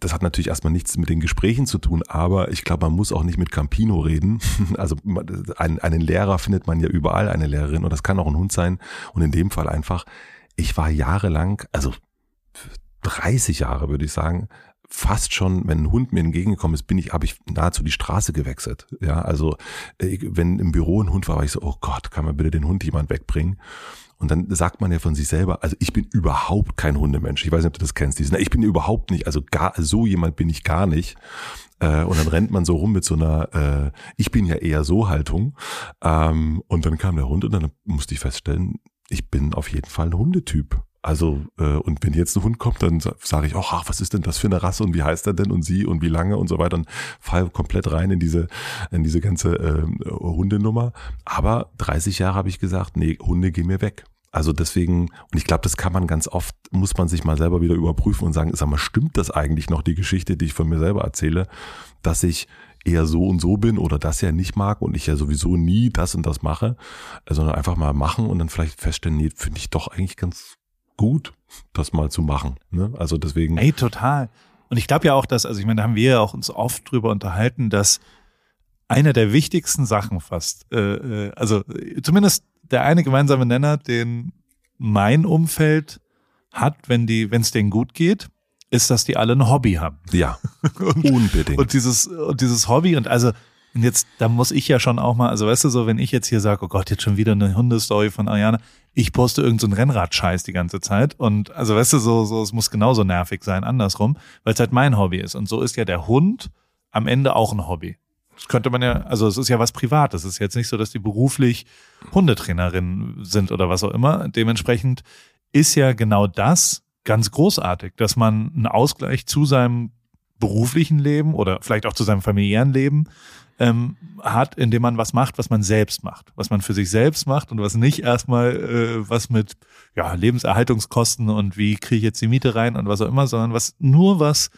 das hat natürlich erstmal nichts mit den Gesprächen zu tun, aber ich glaube, man muss auch nicht mit Campino reden. Also einen, einen Lehrer findet man ja überall, eine Lehrerin, und das kann auch ein Hund sein. Und in dem Fall einfach, ich war jahrelang, also 30 Jahre würde ich sagen, fast schon, wenn ein Hund mir entgegengekommen ist, bin ich, habe ich nahezu die Straße gewechselt. Ja, also äh, wenn im Büro ein Hund war, war ich so, oh Gott, kann man bitte den Hund jemand wegbringen? Und dann sagt man ja von sich selber, also ich bin überhaupt kein Hundemensch. Ich weiß nicht, ob du das kennst. Diesen, ich bin überhaupt nicht, also gar so jemand bin ich gar nicht. Äh, und dann rennt man so rum mit so einer, äh, ich bin ja eher so Haltung. Ähm, und dann kam der Hund und dann musste ich feststellen, ich bin auf jeden Fall ein Hundetyp. Also, äh, und wenn jetzt ein Hund kommt, dann sage ich auch, ach, was ist denn das für eine Rasse und wie heißt er denn und sie und wie lange und so weiter und fall komplett rein in diese, in diese ganze äh, Hundenummer. Aber 30 Jahre habe ich gesagt, nee, Hunde gehen mir weg. Also deswegen, und ich glaube, das kann man ganz oft, muss man sich mal selber wieder überprüfen und sagen, sag mal, stimmt das eigentlich noch, die Geschichte, die ich von mir selber erzähle, dass ich eher so und so bin oder das ja nicht mag und ich ja sowieso nie das und das mache, sondern einfach mal machen und dann vielleicht feststellen, nee, finde ich doch eigentlich ganz gut, das mal zu machen. Ne? Also deswegen. Ey, total. Und ich glaube ja auch, dass, also ich meine, da haben wir ja auch uns oft drüber unterhalten, dass einer der wichtigsten Sachen fast, äh, äh also zumindest der eine gemeinsame Nenner, den mein Umfeld hat, wenn die, wenn es denen gut geht, ist, dass die alle ein Hobby haben. Ja, und, unbedingt. Und dieses, und dieses Hobby und also und jetzt, da muss ich ja schon auch mal, also weißt du so, wenn ich jetzt hier sage, oh Gott, jetzt schon wieder eine Hundestory von Ariane, ich poste irgendeinen so Rennrad-Scheiß die ganze Zeit und also weißt du, so, so, es muss genauso nervig sein, andersrum, weil es halt mein Hobby ist. Und so ist ja der Hund am Ende auch ein Hobby. Das könnte man ja, also es ist ja was Privates. Es ist jetzt nicht so, dass die beruflich Hundetrainerin sind oder was auch immer. Dementsprechend ist ja genau das ganz großartig, dass man einen Ausgleich zu seinem beruflichen Leben oder vielleicht auch zu seinem familiären Leben ähm, hat, indem man was macht, was man selbst macht, was man für sich selbst macht und was nicht erstmal äh, was mit ja, Lebenserhaltungskosten und wie kriege ich jetzt die Miete rein und was auch immer, sondern was nur was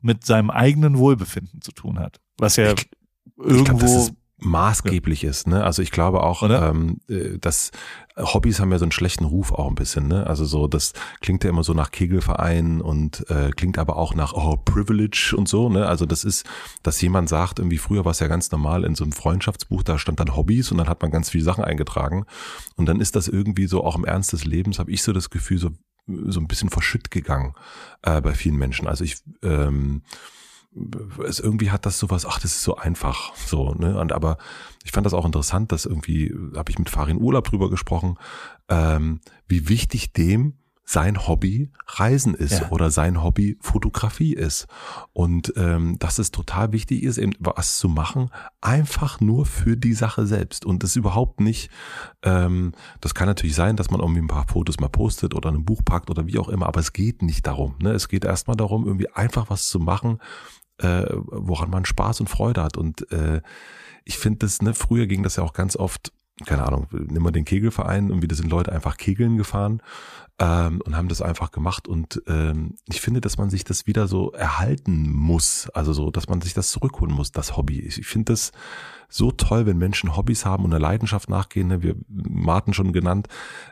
mit seinem eigenen Wohlbefinden zu tun hat. Was ja ich, irgendwo ich maßgeblich ja. ist. Ne? Also ich glaube auch, ähm, äh, dass Hobbys haben ja so einen schlechten Ruf auch ein bisschen. Ne? Also so, das klingt ja immer so nach Kegelverein und äh, klingt aber auch nach oh, Privilege und so. Ne? Also das ist, dass jemand sagt, irgendwie früher war es ja ganz normal in so einem Freundschaftsbuch, da stand dann Hobbys und dann hat man ganz viele Sachen eingetragen. Und dann ist das irgendwie so auch im Ernst des Lebens, habe ich so das Gefühl, so, so ein bisschen verschütt gegangen äh, bei vielen Menschen. Also ich ähm, es irgendwie hat das sowas, ach, das ist so einfach, so, ne, und aber ich fand das auch interessant, dass irgendwie, habe ich mit Farin Urlaub drüber gesprochen, ähm, wie wichtig dem sein Hobby Reisen ist ja. oder sein Hobby Fotografie ist. Und ähm, dass es total wichtig ist, eben was zu machen, einfach nur für die Sache selbst. Und das überhaupt nicht, ähm, das kann natürlich sein, dass man irgendwie ein paar Fotos mal postet oder ein Buch packt oder wie auch immer, aber es geht nicht darum. Ne? Es geht erstmal darum, irgendwie einfach was zu machen, äh, woran man Spaß und Freude hat. Und äh, ich finde das, ne, früher ging das ja auch ganz oft, keine Ahnung, nimm mal den Kegelverein und wieder sind Leute einfach Kegeln gefahren ähm, und haben das einfach gemacht. Und ähm, ich finde, dass man sich das wieder so erhalten muss. Also so, dass man sich das zurückholen muss, das Hobby. Ich, ich finde das so toll, wenn Menschen Hobbys haben und einer Leidenschaft nachgehen, ne? wir Martin schon genannt,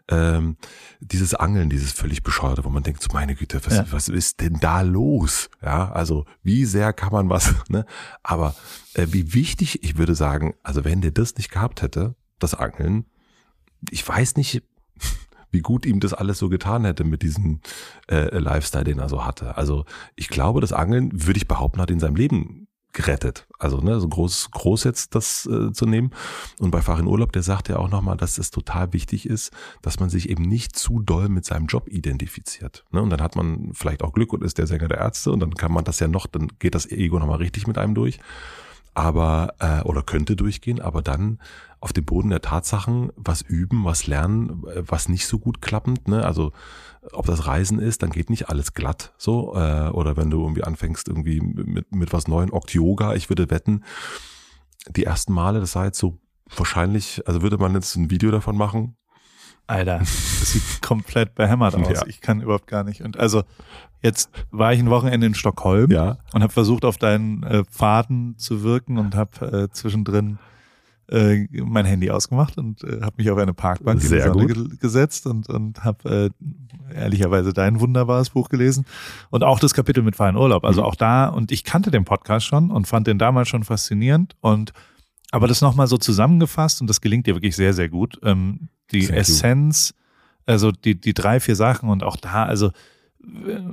ähm, dieses Angeln, dieses völlig bescheuerte, wo man denkt, so meine Güte, was, ja. was ist denn da los? Ja, also wie sehr kann man was, ne? Aber äh, wie wichtig, ich würde sagen, also wenn der das nicht gehabt hätte, das Angeln, ich weiß nicht, wie gut ihm das alles so getan hätte mit diesem äh, Lifestyle, den er so hatte. Also ich glaube, das Angeln, würde ich behaupten, hat in seinem Leben gerettet. Also ne, so groß, groß jetzt das äh, zu nehmen. Und bei Farin Urlaub, der sagt ja auch nochmal, dass es total wichtig ist, dass man sich eben nicht zu doll mit seinem Job identifiziert. Ne? Und dann hat man vielleicht auch Glück und ist der Sänger der Ärzte und dann kann man das ja noch, dann geht das Ego nochmal richtig mit einem durch. Aber, äh, oder könnte durchgehen, aber dann auf dem Boden der Tatsachen was üben, was lernen, äh, was nicht so gut klappend, ne? Also ob das Reisen ist, dann geht nicht alles glatt so. Äh, oder wenn du irgendwie anfängst, irgendwie mit, mit was Neuem, Okt Yoga, ich würde wetten, die ersten Male, das sei jetzt so wahrscheinlich, also würde man jetzt ein Video davon machen. Alter, das sieht komplett behämmert aus. Ja. Ich kann überhaupt gar nicht. Und also jetzt war ich ein Wochenende in Stockholm ja. und habe versucht, auf deinen äh, Pfaden zu wirken und habe äh, zwischendrin äh, mein Handy ausgemacht und äh, habe mich auf eine Parkbank Sehr in die Sonne ge gesetzt und, und habe äh, ehrlicherweise dein wunderbares Buch gelesen und auch das Kapitel mit Feinen Urlaub. Also mhm. auch da, und ich kannte den Podcast schon und fand den damals schon faszinierend und aber das nochmal so zusammengefasst und das gelingt dir wirklich sehr, sehr gut. Ähm, die Thank Essenz, you. also die, die drei, vier Sachen und auch da, also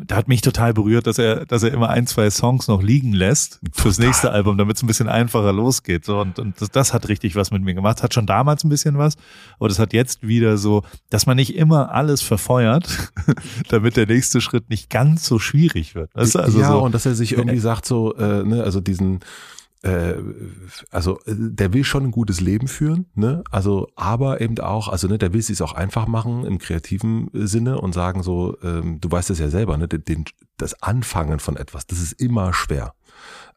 da hat mich total berührt, dass er, dass er immer ein, zwei Songs noch liegen lässt fürs nächste Album, damit es ein bisschen einfacher losgeht. So, und, und das, das hat richtig was mit mir gemacht. Hat schon damals ein bisschen was, aber das hat jetzt wieder so, dass man nicht immer alles verfeuert, damit der nächste Schritt nicht ganz so schwierig wird. Weißt du? also ja, so, und dass er sich irgendwie sagt, so, äh, ne, also diesen also der will schon ein gutes Leben führen, ne? Also aber eben auch, also ne, der will es auch einfach machen im kreativen Sinne und sagen so, ähm, du weißt es ja selber, ne, den, das Anfangen von etwas, das ist immer schwer.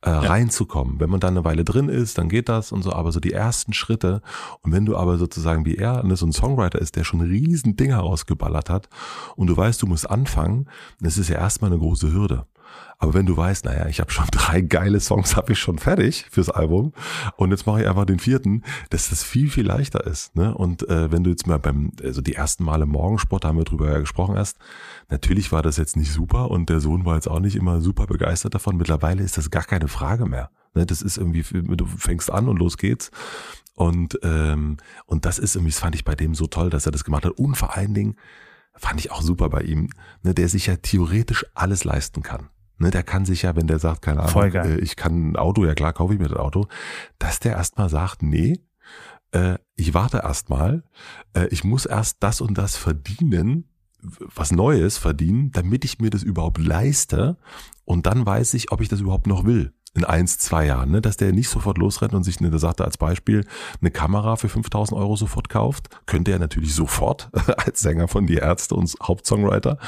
Äh, ja. reinzukommen. Wenn man dann eine Weile drin ist, dann geht das und so, aber so die ersten Schritte und wenn du aber sozusagen wie er ne, so ein Songwriter ist, der schon riesen Ding herausgeballert hat und du weißt, du musst anfangen, das ist ja erstmal eine große Hürde. Aber wenn du weißt, naja, ich habe schon drei geile Songs, habe ich schon fertig fürs Album und jetzt mache ich einfach den vierten, dass das viel, viel leichter ist. Ne? Und äh, wenn du jetzt mal beim, also die ersten Male Morgensport, da haben wir drüber ja gesprochen erst, natürlich war das jetzt nicht super und der Sohn war jetzt auch nicht immer super begeistert davon. Mittlerweile ist das gar keine Frage mehr. Ne? Das ist irgendwie, du fängst an und los geht's. Und, ähm, und das ist irgendwie, das fand ich bei dem so toll, dass er das gemacht hat. Und vor allen Dingen fand ich auch super bei ihm, ne, der sich ja theoretisch alles leisten kann. Ne, der kann sich ja, wenn der sagt, keine Ahnung, äh, ich kann ein Auto, ja klar, kaufe ich mir das Auto, dass der erstmal sagt, nee, äh, ich warte erstmal, äh, ich muss erst das und das verdienen, was Neues verdienen, damit ich mir das überhaupt leiste und dann weiß ich, ob ich das überhaupt noch will in eins, zwei Jahren, ne, dass der nicht sofort losrennt und sich, ne, der sagte als Beispiel, eine Kamera für 5000 Euro sofort kauft, könnte er natürlich sofort als Sänger von Die Ärzte und Hauptsongwriter,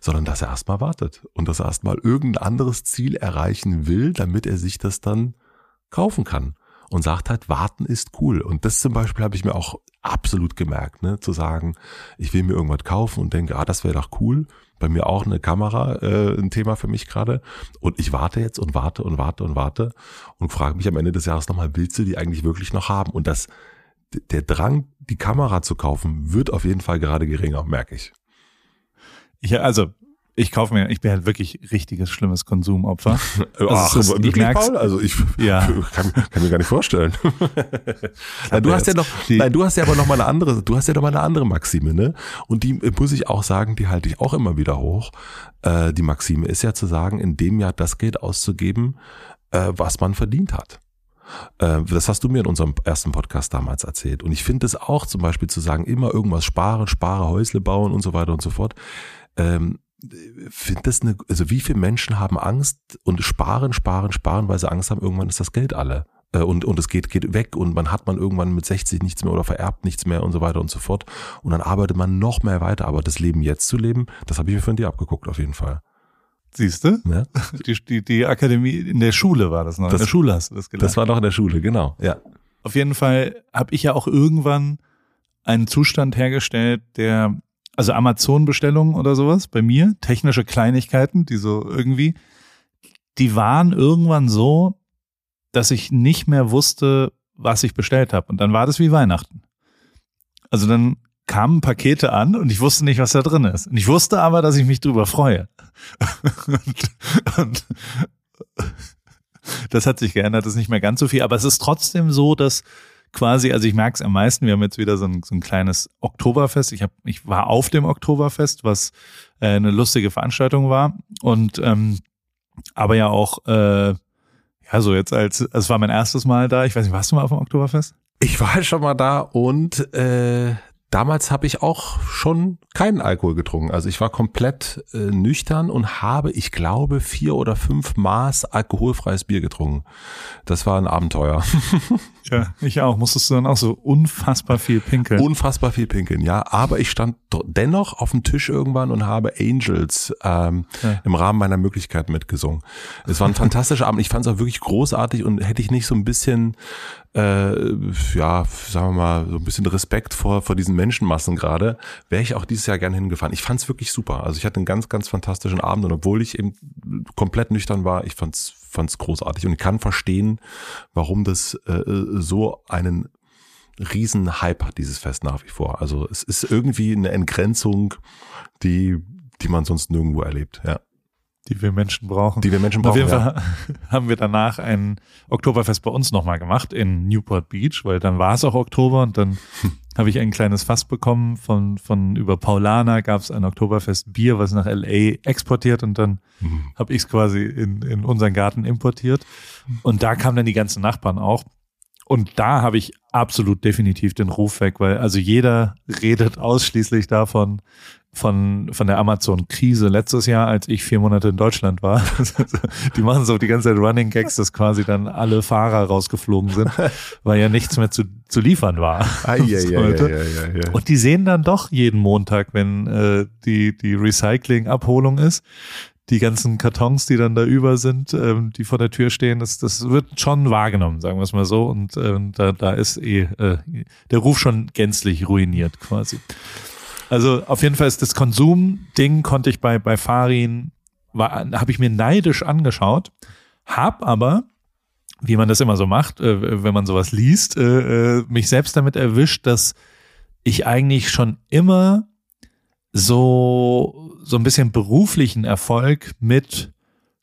sondern dass er erstmal wartet und dass er erstmal irgendein anderes Ziel erreichen will, damit er sich das dann kaufen kann und sagt halt, warten ist cool. Und das zum Beispiel habe ich mir auch absolut gemerkt, ne, zu sagen, ich will mir irgendwas kaufen und denke, ah, das wäre doch cool bei mir auch eine Kamera äh, ein Thema für mich gerade. Und ich warte jetzt und warte und warte und warte und frage mich am Ende des Jahres nochmal, willst du die eigentlich wirklich noch haben? Und das, der Drang, die Kamera zu kaufen, wird auf jeden Fall gerade geringer, merke ich. Ja, also ich kaufe mir, ich bin halt wirklich richtiges schlimmes Konsumopfer. Also Ach, ist, ich merk's, Paul? Also ich ja. kann, kann, mir gar nicht vorstellen. nein, du hast ja noch, nein, du hast ja aber noch mal eine andere, du hast ja noch mal eine andere Maxime, ne? Und die muss ich auch sagen, die halte ich auch immer wieder hoch. Äh, die Maxime ist ja zu sagen, in dem Jahr das Geld auszugeben, äh, was man verdient hat. Äh, das hast du mir in unserem ersten Podcast damals erzählt. Und ich finde es auch zum Beispiel zu sagen, immer irgendwas sparen, spare Häusle bauen und so weiter und so fort. Ähm, finde das eine, also wie viele Menschen haben Angst und sparen, sparen, sparen, weil sie Angst haben, irgendwann ist das Geld alle. Äh, und, und es geht, geht weg und man hat man irgendwann mit 60 nichts mehr oder vererbt nichts mehr und so weiter und so fort. Und dann arbeitet man noch mehr weiter. Aber das Leben jetzt zu leben, das habe ich mir von dir abgeguckt, auf jeden Fall. Siehst du? Ja. Die, die, die Akademie in der Schule war das noch. Das, in der Schule hast du das gelernt. Das war noch in der Schule, genau. Ja. Auf jeden Fall habe ich ja auch irgendwann einen Zustand hergestellt, der also Amazon-Bestellungen oder sowas bei mir, technische Kleinigkeiten, die so irgendwie, die waren irgendwann so, dass ich nicht mehr wusste, was ich bestellt habe. Und dann war das wie Weihnachten. Also dann kamen Pakete an und ich wusste nicht, was da drin ist. Und ich wusste aber, dass ich mich drüber freue. und, und das hat sich geändert, das ist nicht mehr ganz so viel, aber es ist trotzdem so, dass quasi, also ich merke es am meisten, wir haben jetzt wieder so ein, so ein kleines Oktoberfest. Ich, hab, ich war auf dem Oktoberfest, was äh, eine lustige Veranstaltung war. Und ähm, aber ja auch, äh, ja, so jetzt als, es war mein erstes Mal da. Ich weiß nicht, warst du mal auf dem Oktoberfest? Ich war schon mal da und äh, damals habe ich auch schon keinen Alkohol getrunken. Also ich war komplett äh, nüchtern und habe, ich glaube, vier oder fünf Maß alkoholfreies Bier getrunken. Das war ein Abenteuer. ja, ich auch. Musstest du dann auch so unfassbar viel pinkeln? Unfassbar viel pinkeln, ja. Aber ich stand dennoch auf dem Tisch irgendwann und habe Angels ähm, ja. im Rahmen meiner Möglichkeiten mitgesungen. Es war ein fantastischer Abend. Ich fand es auch wirklich großartig und hätte ich nicht so ein bisschen äh, ja, sagen wir mal, so ein bisschen Respekt vor, vor diesen Menschenmassen gerade, wäre ich auch dieses Jahr gern hingefahren. Ich fand es wirklich super. Also ich hatte einen ganz, ganz fantastischen Abend und obwohl ich eben komplett nüchtern war, ich fand's fand's großartig und kann verstehen, warum das äh, so einen riesen Hype hat, dieses Fest nach wie vor. Also es ist irgendwie eine Entgrenzung, die, die man sonst nirgendwo erlebt, ja. Die wir Menschen brauchen. Die wir Menschen brauchen. Auf jeden Fall haben wir danach ein Oktoberfest bei uns nochmal gemacht in Newport Beach, weil dann war es auch Oktober und dann habe ich ein kleines Fass bekommen von, von über Paulana gab es ein Oktoberfest Bier, was nach LA exportiert und dann hm. habe ich es quasi in, in unseren Garten importiert. Und da kamen dann die ganzen Nachbarn auch. Und da habe ich absolut definitiv den Ruf weg, weil also jeder redet ausschließlich davon, von, von der Amazon-Krise letztes Jahr, als ich vier Monate in Deutschland war. die machen so die ganze Zeit Running Gags, dass quasi dann alle Fahrer rausgeflogen sind, weil ja nichts mehr zu, zu liefern war. Ah, ja, ja, ja, ja. Und die sehen dann doch jeden Montag, wenn äh, die, die Recycling-Abholung ist, die ganzen Kartons, die dann da über sind, ähm, die vor der Tür stehen, das, das wird schon wahrgenommen, sagen wir es mal so. Und ähm, da, da ist eh äh, der Ruf schon gänzlich ruiniert quasi. Also auf jeden Fall ist das Konsum-Ding konnte ich bei, bei Farin, habe ich mir neidisch angeschaut, hab aber, wie man das immer so macht, äh, wenn man sowas liest, äh, äh, mich selbst damit erwischt, dass ich eigentlich schon immer so, so ein bisschen beruflichen Erfolg mit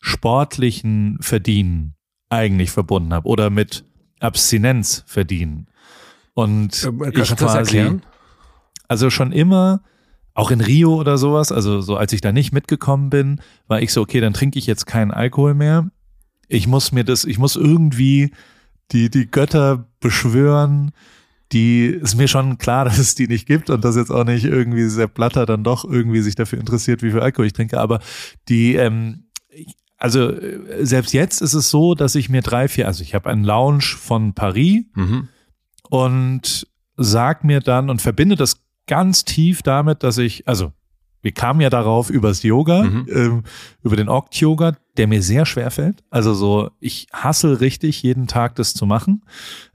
sportlichen Verdienen eigentlich verbunden habe oder mit Abstinenz verdienen. Und Ähm, ich quasi, erklären? Also schon immer, auch in Rio oder sowas, also so als ich da nicht mitgekommen bin, war ich so, okay, dann trinke ich jetzt keinen Alkohol mehr. Ich muss mir das, ich muss irgendwie die, die Götter beschwören, die ist mir schon klar, dass es die nicht gibt und dass jetzt auch nicht irgendwie Sepp Blatter dann doch irgendwie sich dafür interessiert, wie viel Alkohol ich trinke, aber die, ähm, also äh, selbst jetzt ist es so, dass ich mir drei, vier, also ich habe einen Lounge von Paris, Mhm. und sag mir dann und verbinde das ganz tief damit, dass ich, also wir kamen ja darauf übers Yoga, Mhm. ähm, über den Oct-Yoga, der mir sehr schwer fällt. Also so, ich hasse richtig, jeden Tag das zu machen.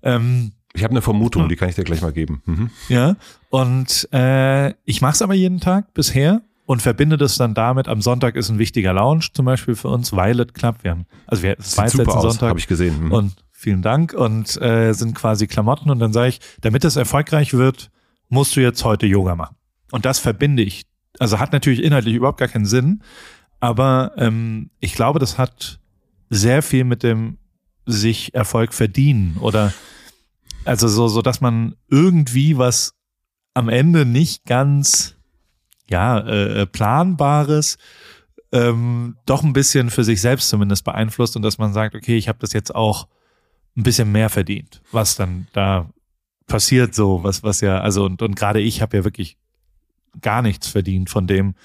Ähm, Ich habe eine Vermutung, die kann ich dir gleich mal geben. Mhm. ja, und äh, ich mache es aber jeden Tag bisher und verbinde das dann damit, am Sonntag ist ein wichtiger Lounge, zum Beispiel für uns, Violet Club. Wir haben, also wir, es war jetzt super letzten aus, Sonntag habe ich gesehen. Mhm. und vielen Dank und äh, sind quasi Klamotten und dann sage ich, damit das erfolgreich wird, musst du jetzt heute Yoga machen. Und das verbinde ich. Also hat natürlich inhaltlich überhaupt gar keinen Sinn, aber ähm, ich glaube, das hat sehr viel mit dem sich Erfolg verdienen oder also so, so dass man irgendwie was am Ende nicht ganz ja äh, planbares ähm, doch ein bisschen für sich selbst zumindest beeinflusst und dass man sagt, okay, ich habe das jetzt auch ein bisschen mehr verdient, was dann da passiert so, was was ja also und und gerade ich habe ja wirklich gar nichts verdient von dem,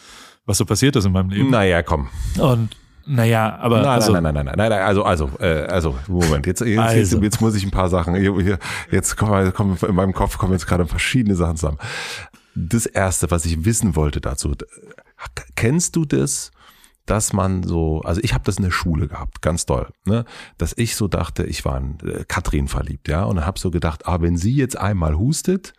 was so passiert ist in meinem Leben. Naja, komm. Und naja, aber Nein, also, nein, nein, nein, nein, nein, nein, also, also, äh, also, Moment, jetzt, jetzt, Also. jetzt, jetzt muss ich ein paar Sachen, jetzt kommen, kommen, in meinem Kopf kommen jetzt gerade verschiedene Sachen zusammen. Das erste, was ich wissen wollte dazu, kennst du das, dass man so, also ich habe das in der Schule gehabt, ganz doll, ne, dass ich so dachte, ich war in äh, Katrin verliebt, ja, und habe so gedacht, ah, wenn sie jetzt einmal hustet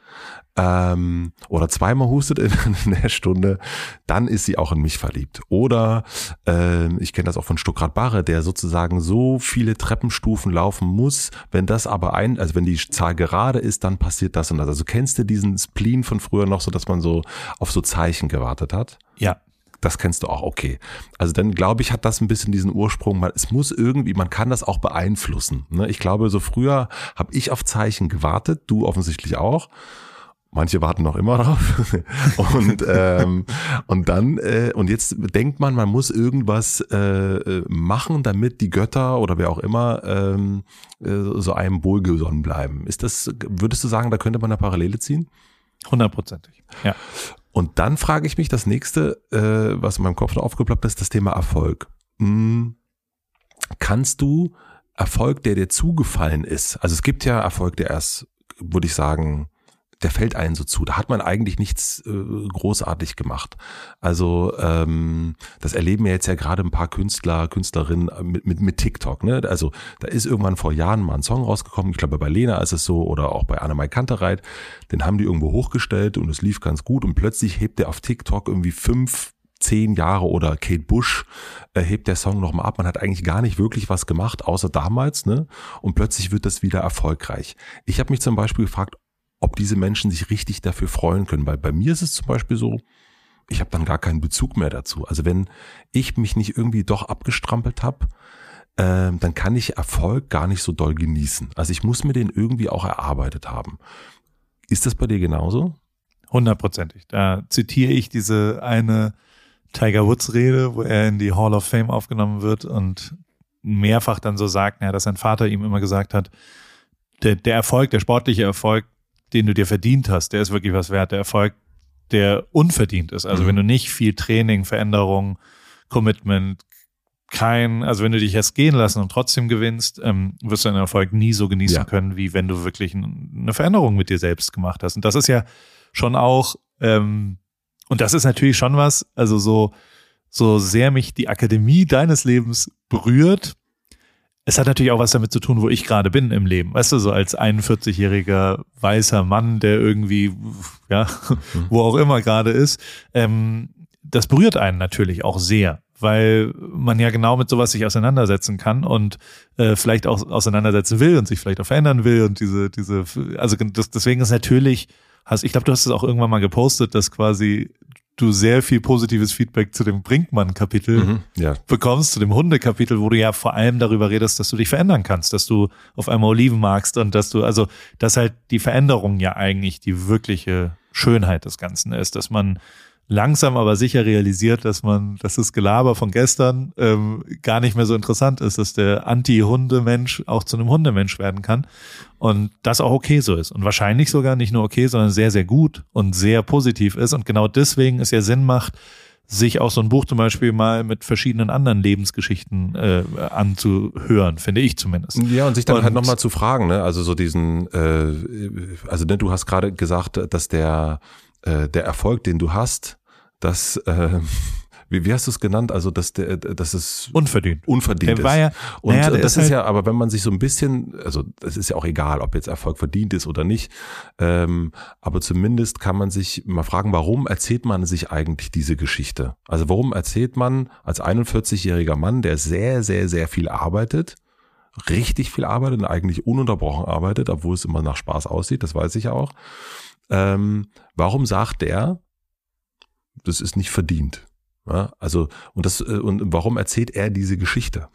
ähm, oder zweimal hustet in, in der Stunde, dann ist sie auch in mich verliebt. Oder ähm, ich kenne das auch von Stuckrad Barre, der sozusagen so viele Treppenstufen laufen muss, wenn das aber ein, also wenn die Zahl gerade ist, dann passiert das und das. Also kennst du diesen Spleen von früher noch so, dass man so auf so Zeichen gewartet hat? ja, Das kennst du auch, okay. Also dann glaube ich, hat das ein bisschen diesen Ursprung, man, es muss irgendwie, man kann das auch beeinflussen. Ne? Ich glaube, so früher habe ich auf Zeichen gewartet, du offensichtlich auch. Manche warten noch immer drauf. und, ähm, und dann, äh, und jetzt denkt man, man muss irgendwas äh, machen, damit die Götter oder wer auch immer ähm, äh, so einem wohlgesonnen bleiben. Ist das, würdest du sagen, da könnte man eine Parallele ziehen? hundertprozentig. Ja. Und dann frage ich mich das nächste, äh, was in meinem Kopf noch aufgeploppt ist, das Thema Erfolg. Hm, kannst du Erfolg, der dir zugefallen ist, also es gibt ja Erfolg, der erst, würde ich sagen, der fällt einen so zu. Da hat man eigentlich nichts äh, großartig gemacht. Also ähm, das erleben ja jetzt ja gerade ein paar Künstler, Künstlerinnen mit, mit, mit TikTok. Ne? Also da ist irgendwann vor Jahren mal ein Song rausgekommen. Ich glaube bei Lena ist es so oder auch bei Annemai Kantereit. Den haben die irgendwo hochgestellt und es lief ganz gut und plötzlich hebt der auf TikTok irgendwie fünf zehn Jahre oder Kate Bush äh, hebt der Song nochmal ab. Man hat eigentlich gar nicht wirklich was gemacht, außer damals, ne? Und plötzlich wird das wieder erfolgreich. Ich habe mich zum Beispiel gefragt, ob diese Menschen sich richtig dafür freuen können. Weil bei mir ist es zum Beispiel so, ich habe dann gar keinen Bezug mehr dazu. Also wenn ich mich nicht irgendwie doch abgestrampelt habe, ähm, dann kann ich Erfolg gar nicht so doll genießen. Also ich muss mir den irgendwie auch erarbeitet haben. Ist das bei dir genauso? Hundertprozentig. Da zitiere ich diese eine Tiger Woods Rede, wo er in die Hall of Fame aufgenommen wird und mehrfach dann so sagt, ja, dass sein Vater ihm immer gesagt hat, der, der Erfolg, der sportliche Erfolg, den du dir verdient hast, der ist wirklich was wert. Der Erfolg, der unverdient ist. Also Mhm. wenn du nicht viel Training, Veränderung, Commitment, kein, also wenn du dich erst gehen lassen und trotzdem gewinnst, ähm, wirst du deinen Erfolg nie so genießen Ja. können, wie wenn du wirklich eine Veränderung mit dir selbst gemacht hast. Und das ist ja schon auch, ähm, und das ist natürlich schon was, also so, so sehr mich die Akademie deines Lebens berührt, es hat natürlich auch was damit zu tun, wo ich gerade bin im Leben. Weißt du, so als 41-jähriger weißer Mann, der irgendwie, ja, wo auch immer gerade ist, ähm, das berührt einen natürlich auch sehr, weil man ja genau mit sowas sich auseinandersetzen kann und äh, vielleicht auch auseinandersetzen will und sich vielleicht auch verändern will und diese, diese, also das, deswegen ist natürlich, hast, ich glaube, du hast es auch irgendwann mal gepostet, dass quasi du sehr viel positives Feedback zu dem Brinkmann-Kapitel Mhm. Ja. bekommst, zu dem Hundekapitel, wo du ja vor allem darüber redest, dass du dich verändern kannst, dass du auf einmal Oliven magst und dass du, also, dass halt die Veränderung ja eigentlich die wirkliche Schönheit des Ganzen ist, dass man langsam aber sicher realisiert, dass man, dass das Gelaber von gestern ähm, gar nicht mehr so interessant ist, dass der Anti-Hundemensch auch zu einem Hundemensch werden kann und das auch okay so ist und wahrscheinlich sogar nicht nur okay, sondern sehr, sehr gut und sehr positiv ist und genau deswegen es ja Sinn macht, sich auch so ein Buch zum Beispiel mal mit verschiedenen anderen Lebensgeschichten äh, anzuhören, finde ich zumindest. Ja, und sich dann Und- halt nochmal zu fragen, ne? Also so diesen, äh, also ne, du hast gerade gesagt, dass der, äh, der Erfolg, den du hast, dass, äh, wie, wie hast du es genannt? Also dass der, dass es Unverdient. unverdient Der war ist. ja, Und naja, das ist halt- ja, aber wenn man sich so ein bisschen, also das ist ja auch egal, ob jetzt Erfolg verdient ist oder nicht, ähm, aber zumindest kann man sich mal fragen, warum erzählt man sich eigentlich diese Geschichte? Also warum erzählt man als 41-jähriger Mann, der sehr, sehr, sehr viel arbeitet, richtig viel arbeitet und eigentlich ununterbrochen arbeitet, obwohl es immer nach Spaß aussieht, das weiß ich ja auch. Ähm, warum sagt der, das ist nicht verdient? Ja, also, und das, äh, und warum erzählt er diese Geschichte?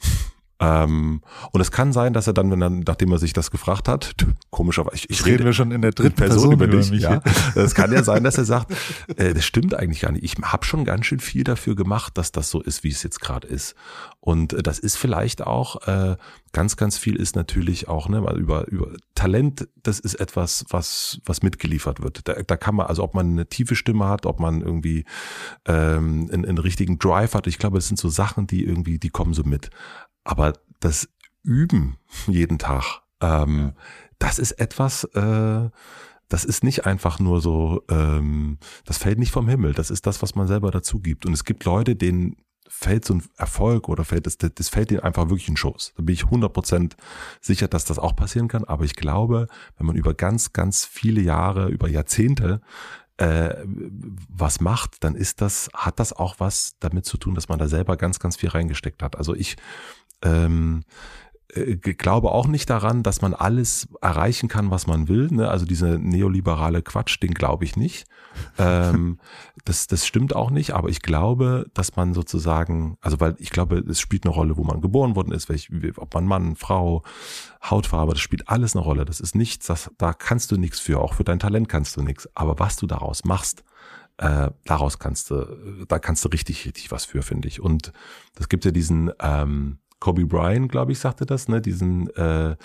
Ähm, und es kann sein, dass er dann, wenn er, nachdem er sich das gefragt hat, komischerweise, ich, ich reden wir schon in der dritten Person, über dich. mich. Ja. Es kann ja sein, dass er sagt, äh, das stimmt eigentlich gar nicht. Ich habe schon ganz schön viel dafür gemacht, dass das so ist, wie es jetzt gerade ist. Und äh, das ist vielleicht auch äh, ganz, ganz viel ist natürlich auch ne, über über Talent. Das ist etwas, was was mitgeliefert wird. Da, da kann man also, ob man eine tiefe Stimme hat, ob man irgendwie ähm, einen, einen richtigen Drive hat. Ich glaube, es sind so Sachen, die irgendwie, die kommen so mit. Aber das Üben jeden Tag, ähm, das ist etwas, äh, das ist nicht einfach nur so, ähm, das fällt nicht vom Himmel. Das ist das, was man selber dazu gibt. Und es gibt Leute, denen fällt so ein Erfolg oder fällt das, das fällt denen einfach wirklich in Schoß. Da bin ich 100% sicher, dass das auch passieren kann. Aber ich glaube, wenn man über ganz, ganz viele Jahre, über Jahrzehnte äh, was macht, dann ist das, hat das auch was damit zu tun, dass man da selber ganz, ganz viel reingesteckt hat. Also ich ähm, äh, glaube auch nicht daran, dass man alles erreichen kann, was man will. Ne? Also diese neoliberale Quatsch, den glaube ich nicht. ähm, das, das stimmt auch nicht, aber ich glaube, dass man sozusagen, also weil ich glaube, es spielt eine Rolle, wo man geboren worden ist, welch, ob man Mann, Frau, Hautfarbe, das spielt alles eine Rolle. Das ist nichts, das, da kannst du nichts für, auch für dein Talent kannst du nichts. Aber was du daraus machst, äh, daraus kannst du, da kannst du richtig, richtig was für, finde ich. Und das gibt ja diesen ähm, Kobe Bryant, glaube ich, sagte das, ne, diesen äh, äh,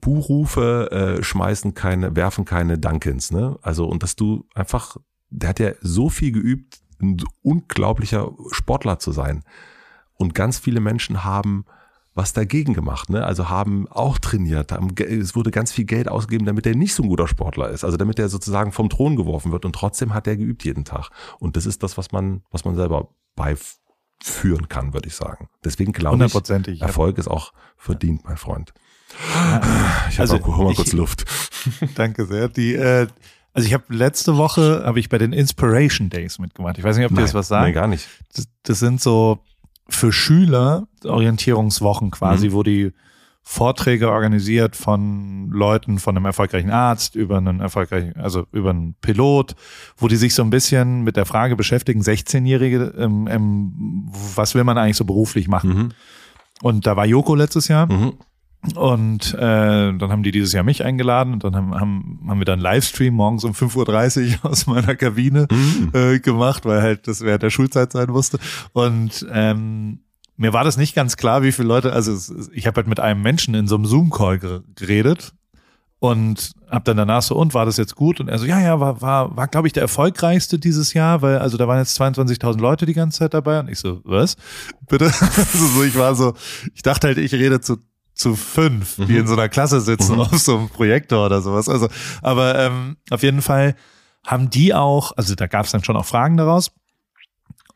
Buhrufe äh, schmeißen keine, werfen keine Dunkins, ne? Also und dass du einfach, der hat ja so viel geübt, ein unglaublicher Sportler zu sein. Und ganz viele Menschen haben was dagegen gemacht, ne? Also haben auch trainiert, haben, es wurde ganz viel Geld ausgegeben, damit er nicht so ein guter Sportler ist, also damit er sozusagen vom Thron geworfen wird und trotzdem hat er geübt jeden Tag. Und das ist das, was man, was man selber beiführen kann, würde ich sagen. Deswegen glaube ich, ja. Erfolg ist auch verdient, mein Freund. Ich Also, habe mal, hol mal ich- kurz Luft. Danke sehr. Die, äh, also ich habe letzte Woche habe ich bei den Inspiration Days mitgemacht. Ich weiß nicht, ob dir das was sagt. Nein, gar nicht. das, das sind so für Schüler Orientierungswochen quasi, Mhm. wo die Vorträge organisiert von Leuten, von einem erfolgreichen Arzt über einen erfolgreichen, also über einen Pilot, wo die sich so ein bisschen mit der Frage beschäftigen, 16-Jährige, ähm, ähm, was will man eigentlich so beruflich machen? Mhm. Und da war Joko letztes Jahr Mhm. und äh, dann haben die dieses Jahr mich eingeladen und dann haben, haben, haben wir dann Livestream morgens um 5.30 Uhr aus meiner Kabine Mhm. äh, gemacht, weil halt das während der Schulzeit sein musste. Und ähm, mir war das nicht ganz klar, wie viele Leute, also es, ich habe halt mit einem Menschen in so einem Zoom-Call ger- geredet und hab dann danach so, und war das jetzt gut? Und er so, ja, ja, war, war, war glaube ich, der erfolgreichste dieses Jahr, weil, also da waren jetzt 22.000 Leute die ganze Zeit dabei. Und ich so, was? Bitte? also so, ich war so, ich dachte halt, ich rede zu zu fünf, die mhm. in so einer Klasse sitzen mhm. auf so einem Projektor oder sowas. Also, aber ähm, auf jeden Fall haben die auch, also da gab es dann schon auch Fragen daraus.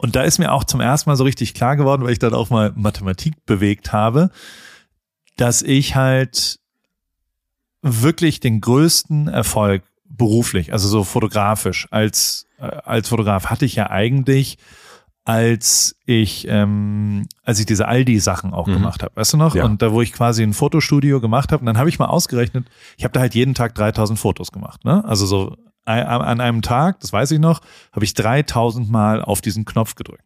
Und da ist mir auch zum ersten Mal so richtig klar geworden, weil ich dann auch mal Mathematik bewegt habe, dass ich halt wirklich den größten Erfolg beruflich, also so fotografisch als äh, als Fotograf hatte ich ja eigentlich als ich ähm, als ich diese Aldi-Sachen auch mhm. gemacht habe, weißt du noch? Ja. Und da wo ich quasi ein Fotostudio gemacht habe, und dann habe ich mal ausgerechnet, ich habe da halt jeden Tag 3000 Fotos gemacht, ne? Also so an einem Tag, das weiß ich noch, habe ich 3000 Mal auf diesen Knopf gedrückt.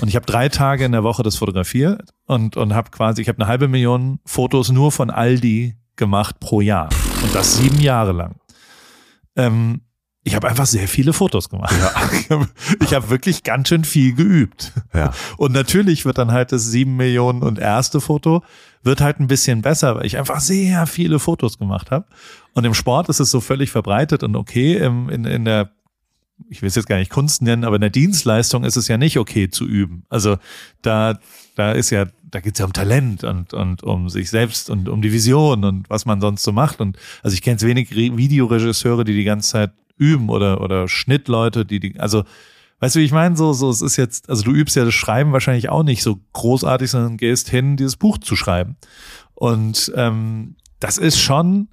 Und ich habe drei Tage in der Woche das fotografiert und und habe quasi, ich habe eine halbe Million Fotos nur von Aldi gemacht pro Jahr. Und das sieben Jahre lang. Ähm, ich habe einfach sehr viele Fotos gemacht. Ja. Ich habe hab wirklich ganz schön viel geübt. Ja. Und natürlich wird dann halt das sieben Millionen und erste Foto wird halt ein bisschen besser, weil ich einfach sehr viele Fotos gemacht habe. Und im Sport ist es so völlig verbreitet und okay, in, in der ich will es jetzt gar nicht Kunst nennen, aber in der Dienstleistung ist es ja nicht okay zu üben. Also da, da ist ja, da geht's ja um Talent und, und um sich selbst und um die Vision und was man sonst so macht. Und also ich kenne jetzt wenig Videoregisseure, die die ganze Zeit üben oder, oder Schnittleute, die die, also, weißt du, wie ich meine? So, so, es ist jetzt, also du übst ja das Schreiben wahrscheinlich auch nicht so großartig, sondern gehst hin, dieses Buch zu schreiben. Und ähm, das ist schon,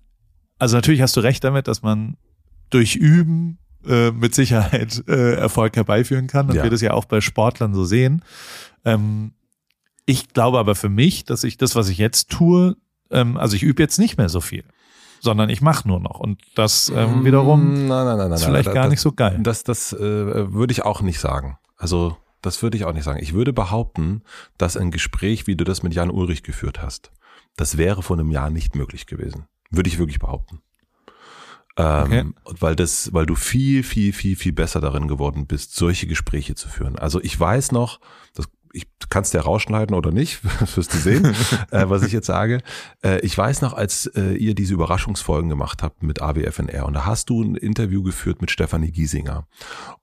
also natürlich hast du recht damit, dass man durch Üben äh, mit Sicherheit äh, Erfolg herbeiführen kann und ja. wir das ja auch bei Sportlern so sehen. Ähm, ich glaube aber für mich, dass ich das, was ich jetzt tue, ähm, also ich übe jetzt nicht mehr so viel sondern ich mache nur noch. Und das ähm, mm, wiederum nein, nein, nein, ist vielleicht gar das, nicht so geil. Das, das äh, würde ich auch nicht sagen. Also das würde ich auch nicht sagen. Ich würde behaupten, dass ein Gespräch, wie du das mit Jan Ulrich geführt hast, das wäre vor einem Jahr nicht möglich gewesen. Würde ich wirklich behaupten. Ähm, okay. weil das, weil du viel, viel, viel, viel besser darin geworden bist, solche Gespräche zu führen. Also ich weiß noch, das ich kann es dir rausschneiden oder nicht, wirst du sehen, äh, was ich jetzt sage. Äh, ich weiß noch, als äh, ihr diese Überraschungsfolgen gemacht habt mit AWFNR und da hast du ein Interview geführt mit Stefanie Giesinger.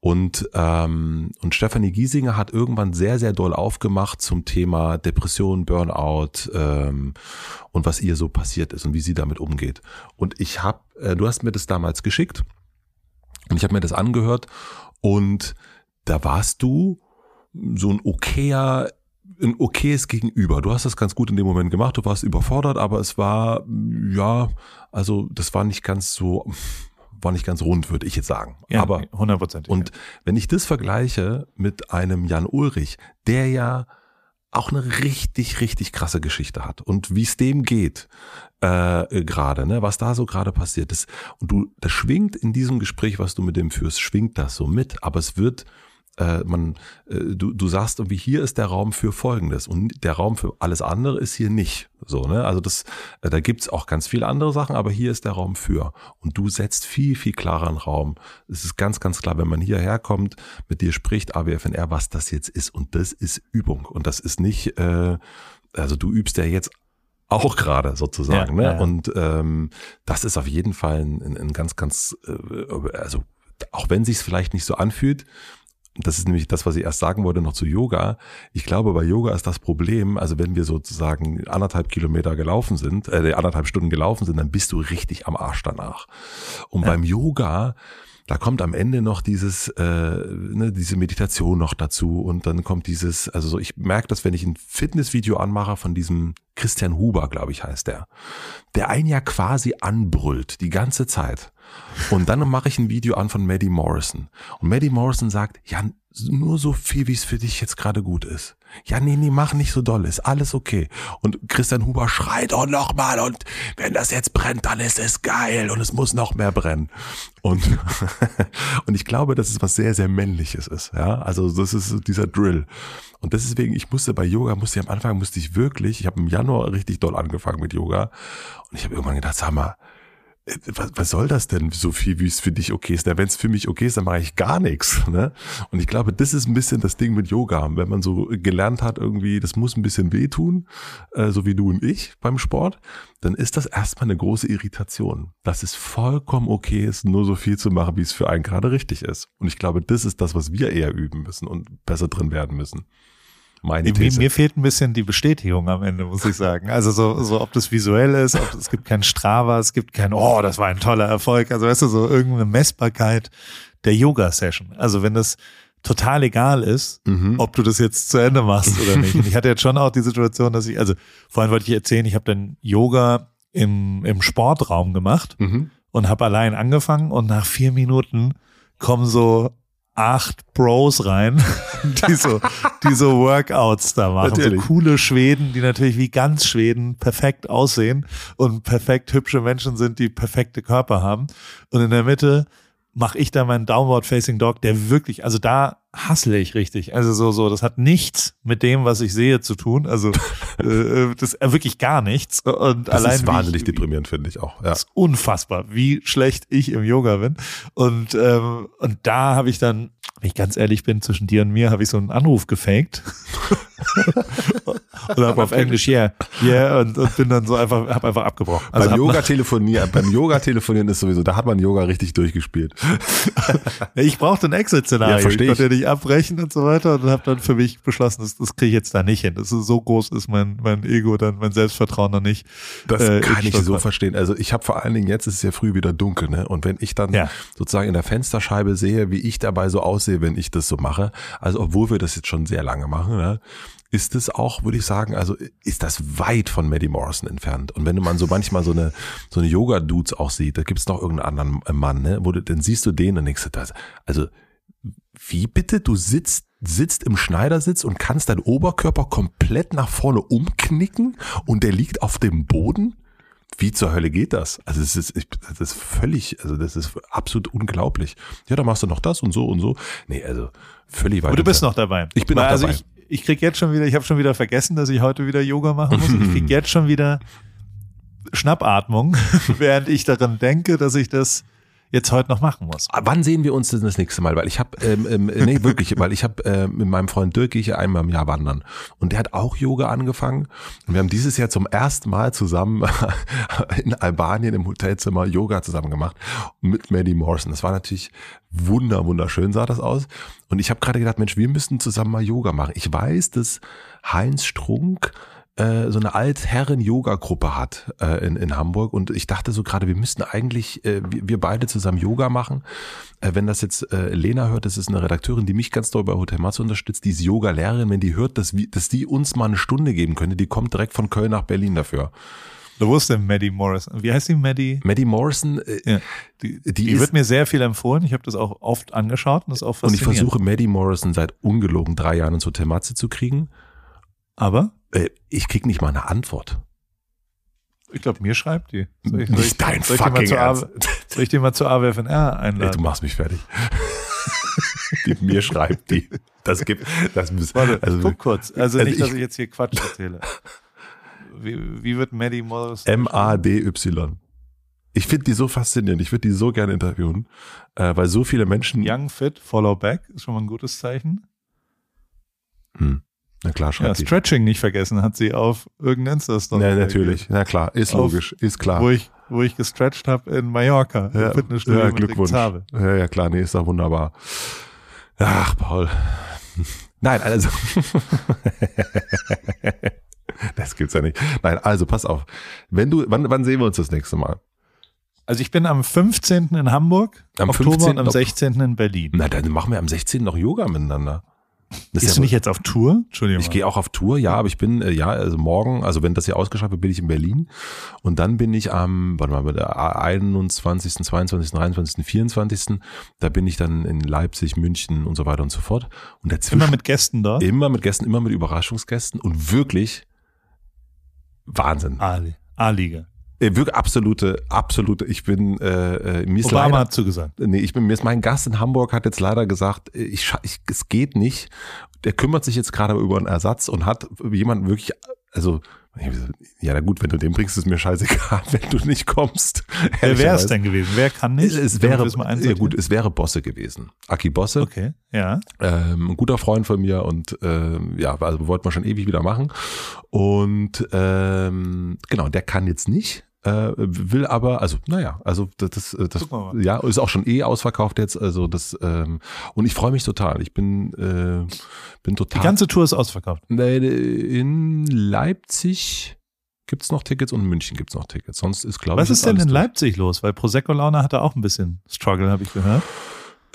Und, ähm, und Stefanie Giesinger hat irgendwann sehr, sehr doll aufgemacht zum Thema Depression, Burnout ähm, und was ihr so passiert ist und wie sie damit umgeht. Und ich habe, äh, du hast mir das damals geschickt und ich habe mir das angehört und da warst du so ein okayer ein okayes Gegenüber. Du hast das ganz gut in dem Moment gemacht, du warst überfordert, aber es war, ja, also das war nicht ganz so, war nicht ganz rund, würde ich jetzt sagen. Ja, aber 100%. Und wenn ich das vergleiche mit einem Jan Ulrich, der ja auch eine richtig, richtig krasse Geschichte hat und wie es dem geht äh, gerade, ne, was da so gerade passiert ist. Und du, das schwingt in diesem Gespräch, was du mit dem führst, schwingt das so mit, aber es wird äh, man, äh, du, du sagst irgendwie, hier ist der Raum für Folgendes und der Raum für alles andere ist hier nicht. So, ne? Also das, äh, da gibt's auch ganz viele andere Sachen, aber hier ist der Raum für. Und du setzt viel, viel klarer einen Raum. Es ist ganz, ganz klar, wenn man hierher kommt, mit dir spricht AWFNR, was das jetzt ist. Und das ist Übung. Und das ist nicht, äh, also du übst ja jetzt auch gerade sozusagen. Ja, ne? Ja, ja. Und ähm, das ist auf jeden Fall ein, ein ganz, ganz, äh, also auch wenn sich's vielleicht nicht so anfühlt, das ist nämlich das, was ich erst sagen wollte noch zu Yoga. Ich glaube, bei Yoga ist das Problem, also wenn wir sozusagen anderthalb Kilometer gelaufen sind, äh, anderthalb Stunden gelaufen sind, dann bist du richtig am Arsch danach. Und ja. beim Yoga, da kommt am Ende noch dieses, äh, ne, diese Meditation noch dazu und dann kommt dieses, also so, ich merke das, wenn ich ein Fitnessvideo anmache von diesem Christian Huber, glaube ich, heißt der, der einen ja quasi anbrüllt, die ganze Zeit. Und dann mache ich ein Video an von Maddie Morrison. Und Maddie Morrison sagt, ja, nur so viel, wie es für dich jetzt gerade gut ist. Ja, nee, nee, mach nicht so doll, ist alles okay. Und Christian Huber schreit auch nochmal und wenn das jetzt brennt, dann ist es geil und es muss noch mehr brennen. Und, und ich glaube, dass es was sehr, sehr männliches ist, ja. Also das ist dieser Drill. Und deswegen, ich musste bei Yoga, musste ich am Anfang, musste ich wirklich, ich habe im Januar richtig doll angefangen mit Yoga und ich habe irgendwann gedacht, sag mal, was, was soll das denn so viel, wie es für dich okay ist? Wenn es für mich okay ist, dann mache ich gar nichts. Ne? Und ich glaube, das ist ein bisschen das Ding mit Yoga. Wenn man so gelernt hat, irgendwie, das muss ein bisschen wehtun, äh, so wie du und ich beim Sport, dann ist das erstmal eine große Irritation. Dass es vollkommen okay ist, nur so viel zu machen, wie es für einen gerade richtig ist. Und ich glaube, das ist das, was wir eher üben müssen und besser drin werden müssen meine These. Mir, mir fehlt ein bisschen die Bestätigung am Ende, muss ich sagen. Also so, so ob das visuell ist, ob es gibt kein Strava, es gibt kein, oh, das war ein toller Erfolg. Also weißt du, so irgendeine Messbarkeit der Yoga-Session. Also wenn das total egal ist, mhm. ob du das jetzt zu Ende machst oder nicht. Und ich hatte jetzt schon auch die Situation, dass ich, also vorhin wollte ich erzählen, ich habe dann Yoga im, im Sportraum gemacht mhm. und habe allein angefangen und nach vier Minuten kommen so acht Bros rein, die so, die so Workouts da machen. Natürlich. So coole Schweden, die natürlich wie ganz Schweden perfekt aussehen und perfekt hübsche Menschen sind, die perfekte Körper haben. Und in der Mitte mache ich da meinen Downward Facing Dog, der wirklich, also da hassle ich richtig. Also so, so, das hat nichts mit dem, was ich sehe, zu tun. Also äh, äh das äh, wirklich gar nichts. Und das allein ist wahnsinnig ich, deprimierend, finde ich auch. Ja. Das ist unfassbar, wie schlecht ich im Yoga bin. Und ähm, und da habe ich dann, wenn ich ganz ehrlich bin, zwischen dir und mir habe ich so einen Anruf gefaked. und habe auf Englisch yeah, yeah und, und bin dann so einfach, habe einfach abgebrochen. Also beim Yoga telefonieren, beim Yoga telefonieren ist sowieso, da hat man Yoga richtig durchgespielt. ich brauchte ein Exit-Szenario. Ja, verstehe ich. ich nicht abbrechen und so weiter und habe dann für mich beschlossen, das, das kriege ich jetzt da nicht hin. Das ist so groß ist mein mein Ego dann, mein Selbstvertrauen dann nicht. Das äh, kann ich so verstehen. Also ich habe vor allen Dingen jetzt ist es ja früh wieder dunkel, ne? Und wenn ich dann ja. sozusagen in der Fensterscheibe sehe, wie ich dabei so aussehe, wenn ich das so mache, also obwohl wir das jetzt schon sehr lange machen, ne? Ist es auch, würde ich sagen, also ist das weit von Maddie Morrison entfernt. Und wenn man so manchmal so eine so eine Yoga-Dudes auch sieht, da gibt's noch irgendeinen anderen Mann, ne, wo du, dann siehst du den und denkst du, also wie bitte? Du sitzt, sitzt im Schneidersitz und kannst deinen Oberkörper komplett nach vorne umknicken und der liegt auf dem Boden? Wie zur Hölle geht das? Also es ist, das ist völlig, also das ist absolut unglaublich. Ja, dann machst du noch das und so und so. Nee, also völlig weit. Und du bist noch dabei. Ich bin Weil, noch also dabei. Ich, ich krieg jetzt schon wieder, ich habe schon wieder vergessen, dass ich heute wieder Yoga machen muss. ich krieg jetzt schon wieder Schnappatmung, während ich daran denke, dass ich das jetzt heute noch machen muss. Ah, wann sehen wir uns denn das nächste Mal? Weil ich habe, ähm, ähm, nee, wirklich, weil ich habe äh, mit meinem Freund Dirk gehe ich einmal im Jahr wandern. Und der hat auch Yoga angefangen. Und wir haben dieses Jahr zum ersten Mal zusammen in Albanien im Hotelzimmer Yoga zusammen gemacht mit Maddie Morrison. Das war natürlich wunder, wunderschön sah das aus. Und ich habe gerade gedacht, Mensch, wir müssten zusammen mal Yoga machen. Ich weiß, dass Heinz Strunk äh, so eine Altherren-Yoga-Gruppe hat äh, in, in Hamburg und ich dachte so gerade, wir müssten eigentlich, äh, wir, beide zusammen Yoga machen. Äh, wenn das jetzt äh, Lena hört, das ist eine Redakteurin, die mich ganz doll bei Hotel Matze unterstützt, die ist Yoga-Lehrerin, wenn die hört, dass, wir, dass die uns mal eine Stunde geben könnte, die kommt direkt von Köln nach Berlin dafür. Wo ist denn Maddie Morrison? Wie heißt die Maddie? Maddie Morrison. Äh, ja. Die, die, die wird mir sehr viel empfohlen. Ich habe das auch oft angeschaut und das auch Und ich versuche Maddie Morrison seit ungelogen drei Jahren ins Hotel Matze zu kriegen. Aber? Äh, ich krieg nicht mal eine Antwort. Ich glaube, mir schreibt die. Soll ich, soll nicht ich, dein soll fucking Ernst. Soll ich die mal zur AWFNR einladen? Ey, du machst mich fertig. die, mir schreibt die. Das gibt, das muss, Warte, also, guck kurz. Also, also nicht, dass ich jetzt hier Quatsch erzähle. Wie, wie wird Maddie Morris? M-A-D-Y. Ich finde die so faszinierend. Ich würde die so gerne interviewen, äh, weil so viele Menschen. Young Fit, Follow Back ist schon mal ein gutes Zeichen. Hm. Na klar, schreibt Ja, Stretching nicht vergessen hat sie auf irgendein Insta-Story. Ja, natürlich. Na klar, ist logisch, ist klar. Wo ich, wo ich gestretcht habe in Mallorca, ja, im Fitnessstudio ja, Glückwunsch. Ja, ja, klar, nee, ist doch wunderbar. Ach, Paul. Nein, also. das gibt's ja nicht. Nein, also pass auf. Wenn du, wann, wann sehen wir uns das nächste Mal? Also ich bin am 15. in Hamburg, am Oktober 15. und am 16. in Berlin. Na, dann machen wir am 16. noch Yoga miteinander. Das Bist ja, du nicht jetzt auf Tour? Entschuldigung. Ich gehe auch auf Tour, ja, aber ich bin, äh, ja, also morgen, also wenn das hier ausgeschafft wird, bin ich in Berlin. Und dann bin ich am, warte mal, der 21., 22., 23., 24., da bin ich dann in Leipzig, München und so weiter und so fort. Und dazwischen. Immer mit Gästen da? Immer mit Gästen, immer mit Überraschungsgästen und wirklich Wahnsinn. A-Liga. Äh, wirklich absolute, absolute. Ich bin äh, äh, mir ist Obama leider, hat zugesagt. Nee, ich bin mir ist mein Gast in Hamburg hat jetzt leider gesagt, äh, ich, ich es geht nicht. Der kümmert sich jetzt gerade über einen Ersatz und hat jemanden wirklich, also Ja, na gut, wenn du den bringst, ist mir scheißegal, wenn du nicht kommst. Wer wäre es denn gewesen? Wer kann nicht? Es wäre, ja gut, es wäre Bosse gewesen. Aki Bosse. Okay, ja. Ähm, ein guter Freund von mir und ähm, ja, also wollten wir schon ewig wieder machen. Und ähm, genau, der kann jetzt nicht äh, will aber, also naja, also das, das, das ja, ist auch schon eh ausverkauft jetzt, also das ähm, und ich freue mich total. Ich bin äh, bin total. Die ganze Tour ist ausverkauft. In Leipzig gibt's noch Tickets und in München gibt's noch Tickets. Sonst ist glaube ich. Was ist denn in Leipzig los? Weil Prosecco Laune hatte auch ein bisschen Struggle, habe ich gehört.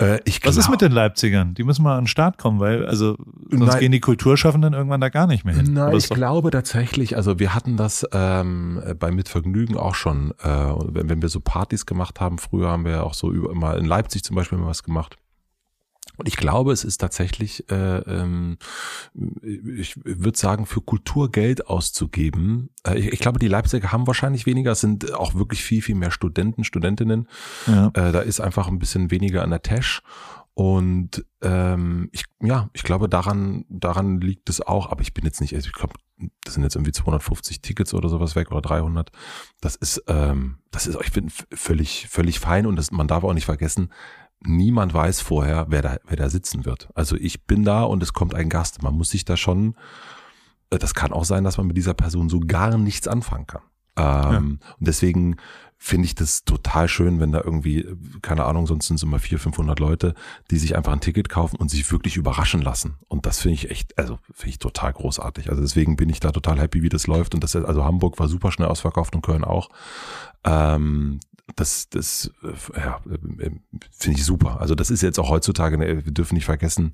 Äh, ich Was ist mit den Leipzigern? Die müssen mal an den Start kommen, weil also sonst Nein. gehen die Kulturschaffenden irgendwann da gar nicht mehr hin. Nein, ich glaube tatsächlich, also wir hatten das ähm, bei Mitvergnügen auch schon, äh, wenn, wenn wir so Partys gemacht haben, früher haben wir auch so über, mal in Leipzig zum Beispiel mal was gemacht. Und ich glaube, es ist tatsächlich, äh, ähm, ich würde sagen, für Kultur Geld auszugeben. Äh, ich, ich, glaube, die Leipziger haben wahrscheinlich weniger, es sind auch wirklich viel, viel mehr Studenten, Studentinnen. Ja. Äh, da ist einfach ein bisschen weniger an der Tash. Und ähm, ich, ja, ich glaube, daran, daran liegt es auch, aber ich bin jetzt nicht, also ich glaube, das sind jetzt irgendwie 250 Tickets oder sowas weg oder 300. Das ist, ähm, das ist, ich finde, völlig, völlig fein und das, man darf auch nicht vergessen, niemand weiß vorher, wer da, wer da sitzen wird. Also ich bin da und es kommt ein Gast. Man muss sich da schon, äh, das kann auch sein, dass man mit dieser Person so gar nichts anfangen kann. Ähm, ja. Und deswegen finde ich das total schön, wenn da irgendwie, keine Ahnung, sonst sind es immer 400, 500 Leute, die sich einfach ein Ticket kaufen und sich wirklich überraschen lassen. Und das finde ich echt, also finde ich total großartig. Also deswegen bin ich da total happy, wie das läuft. Und das, also Hamburg war super schnell ausverkauft und Köln auch. Ähm, das, das äh, ja, äh, finde ich super. Also das ist jetzt auch heutzutage, ne, wir dürfen nicht vergessen,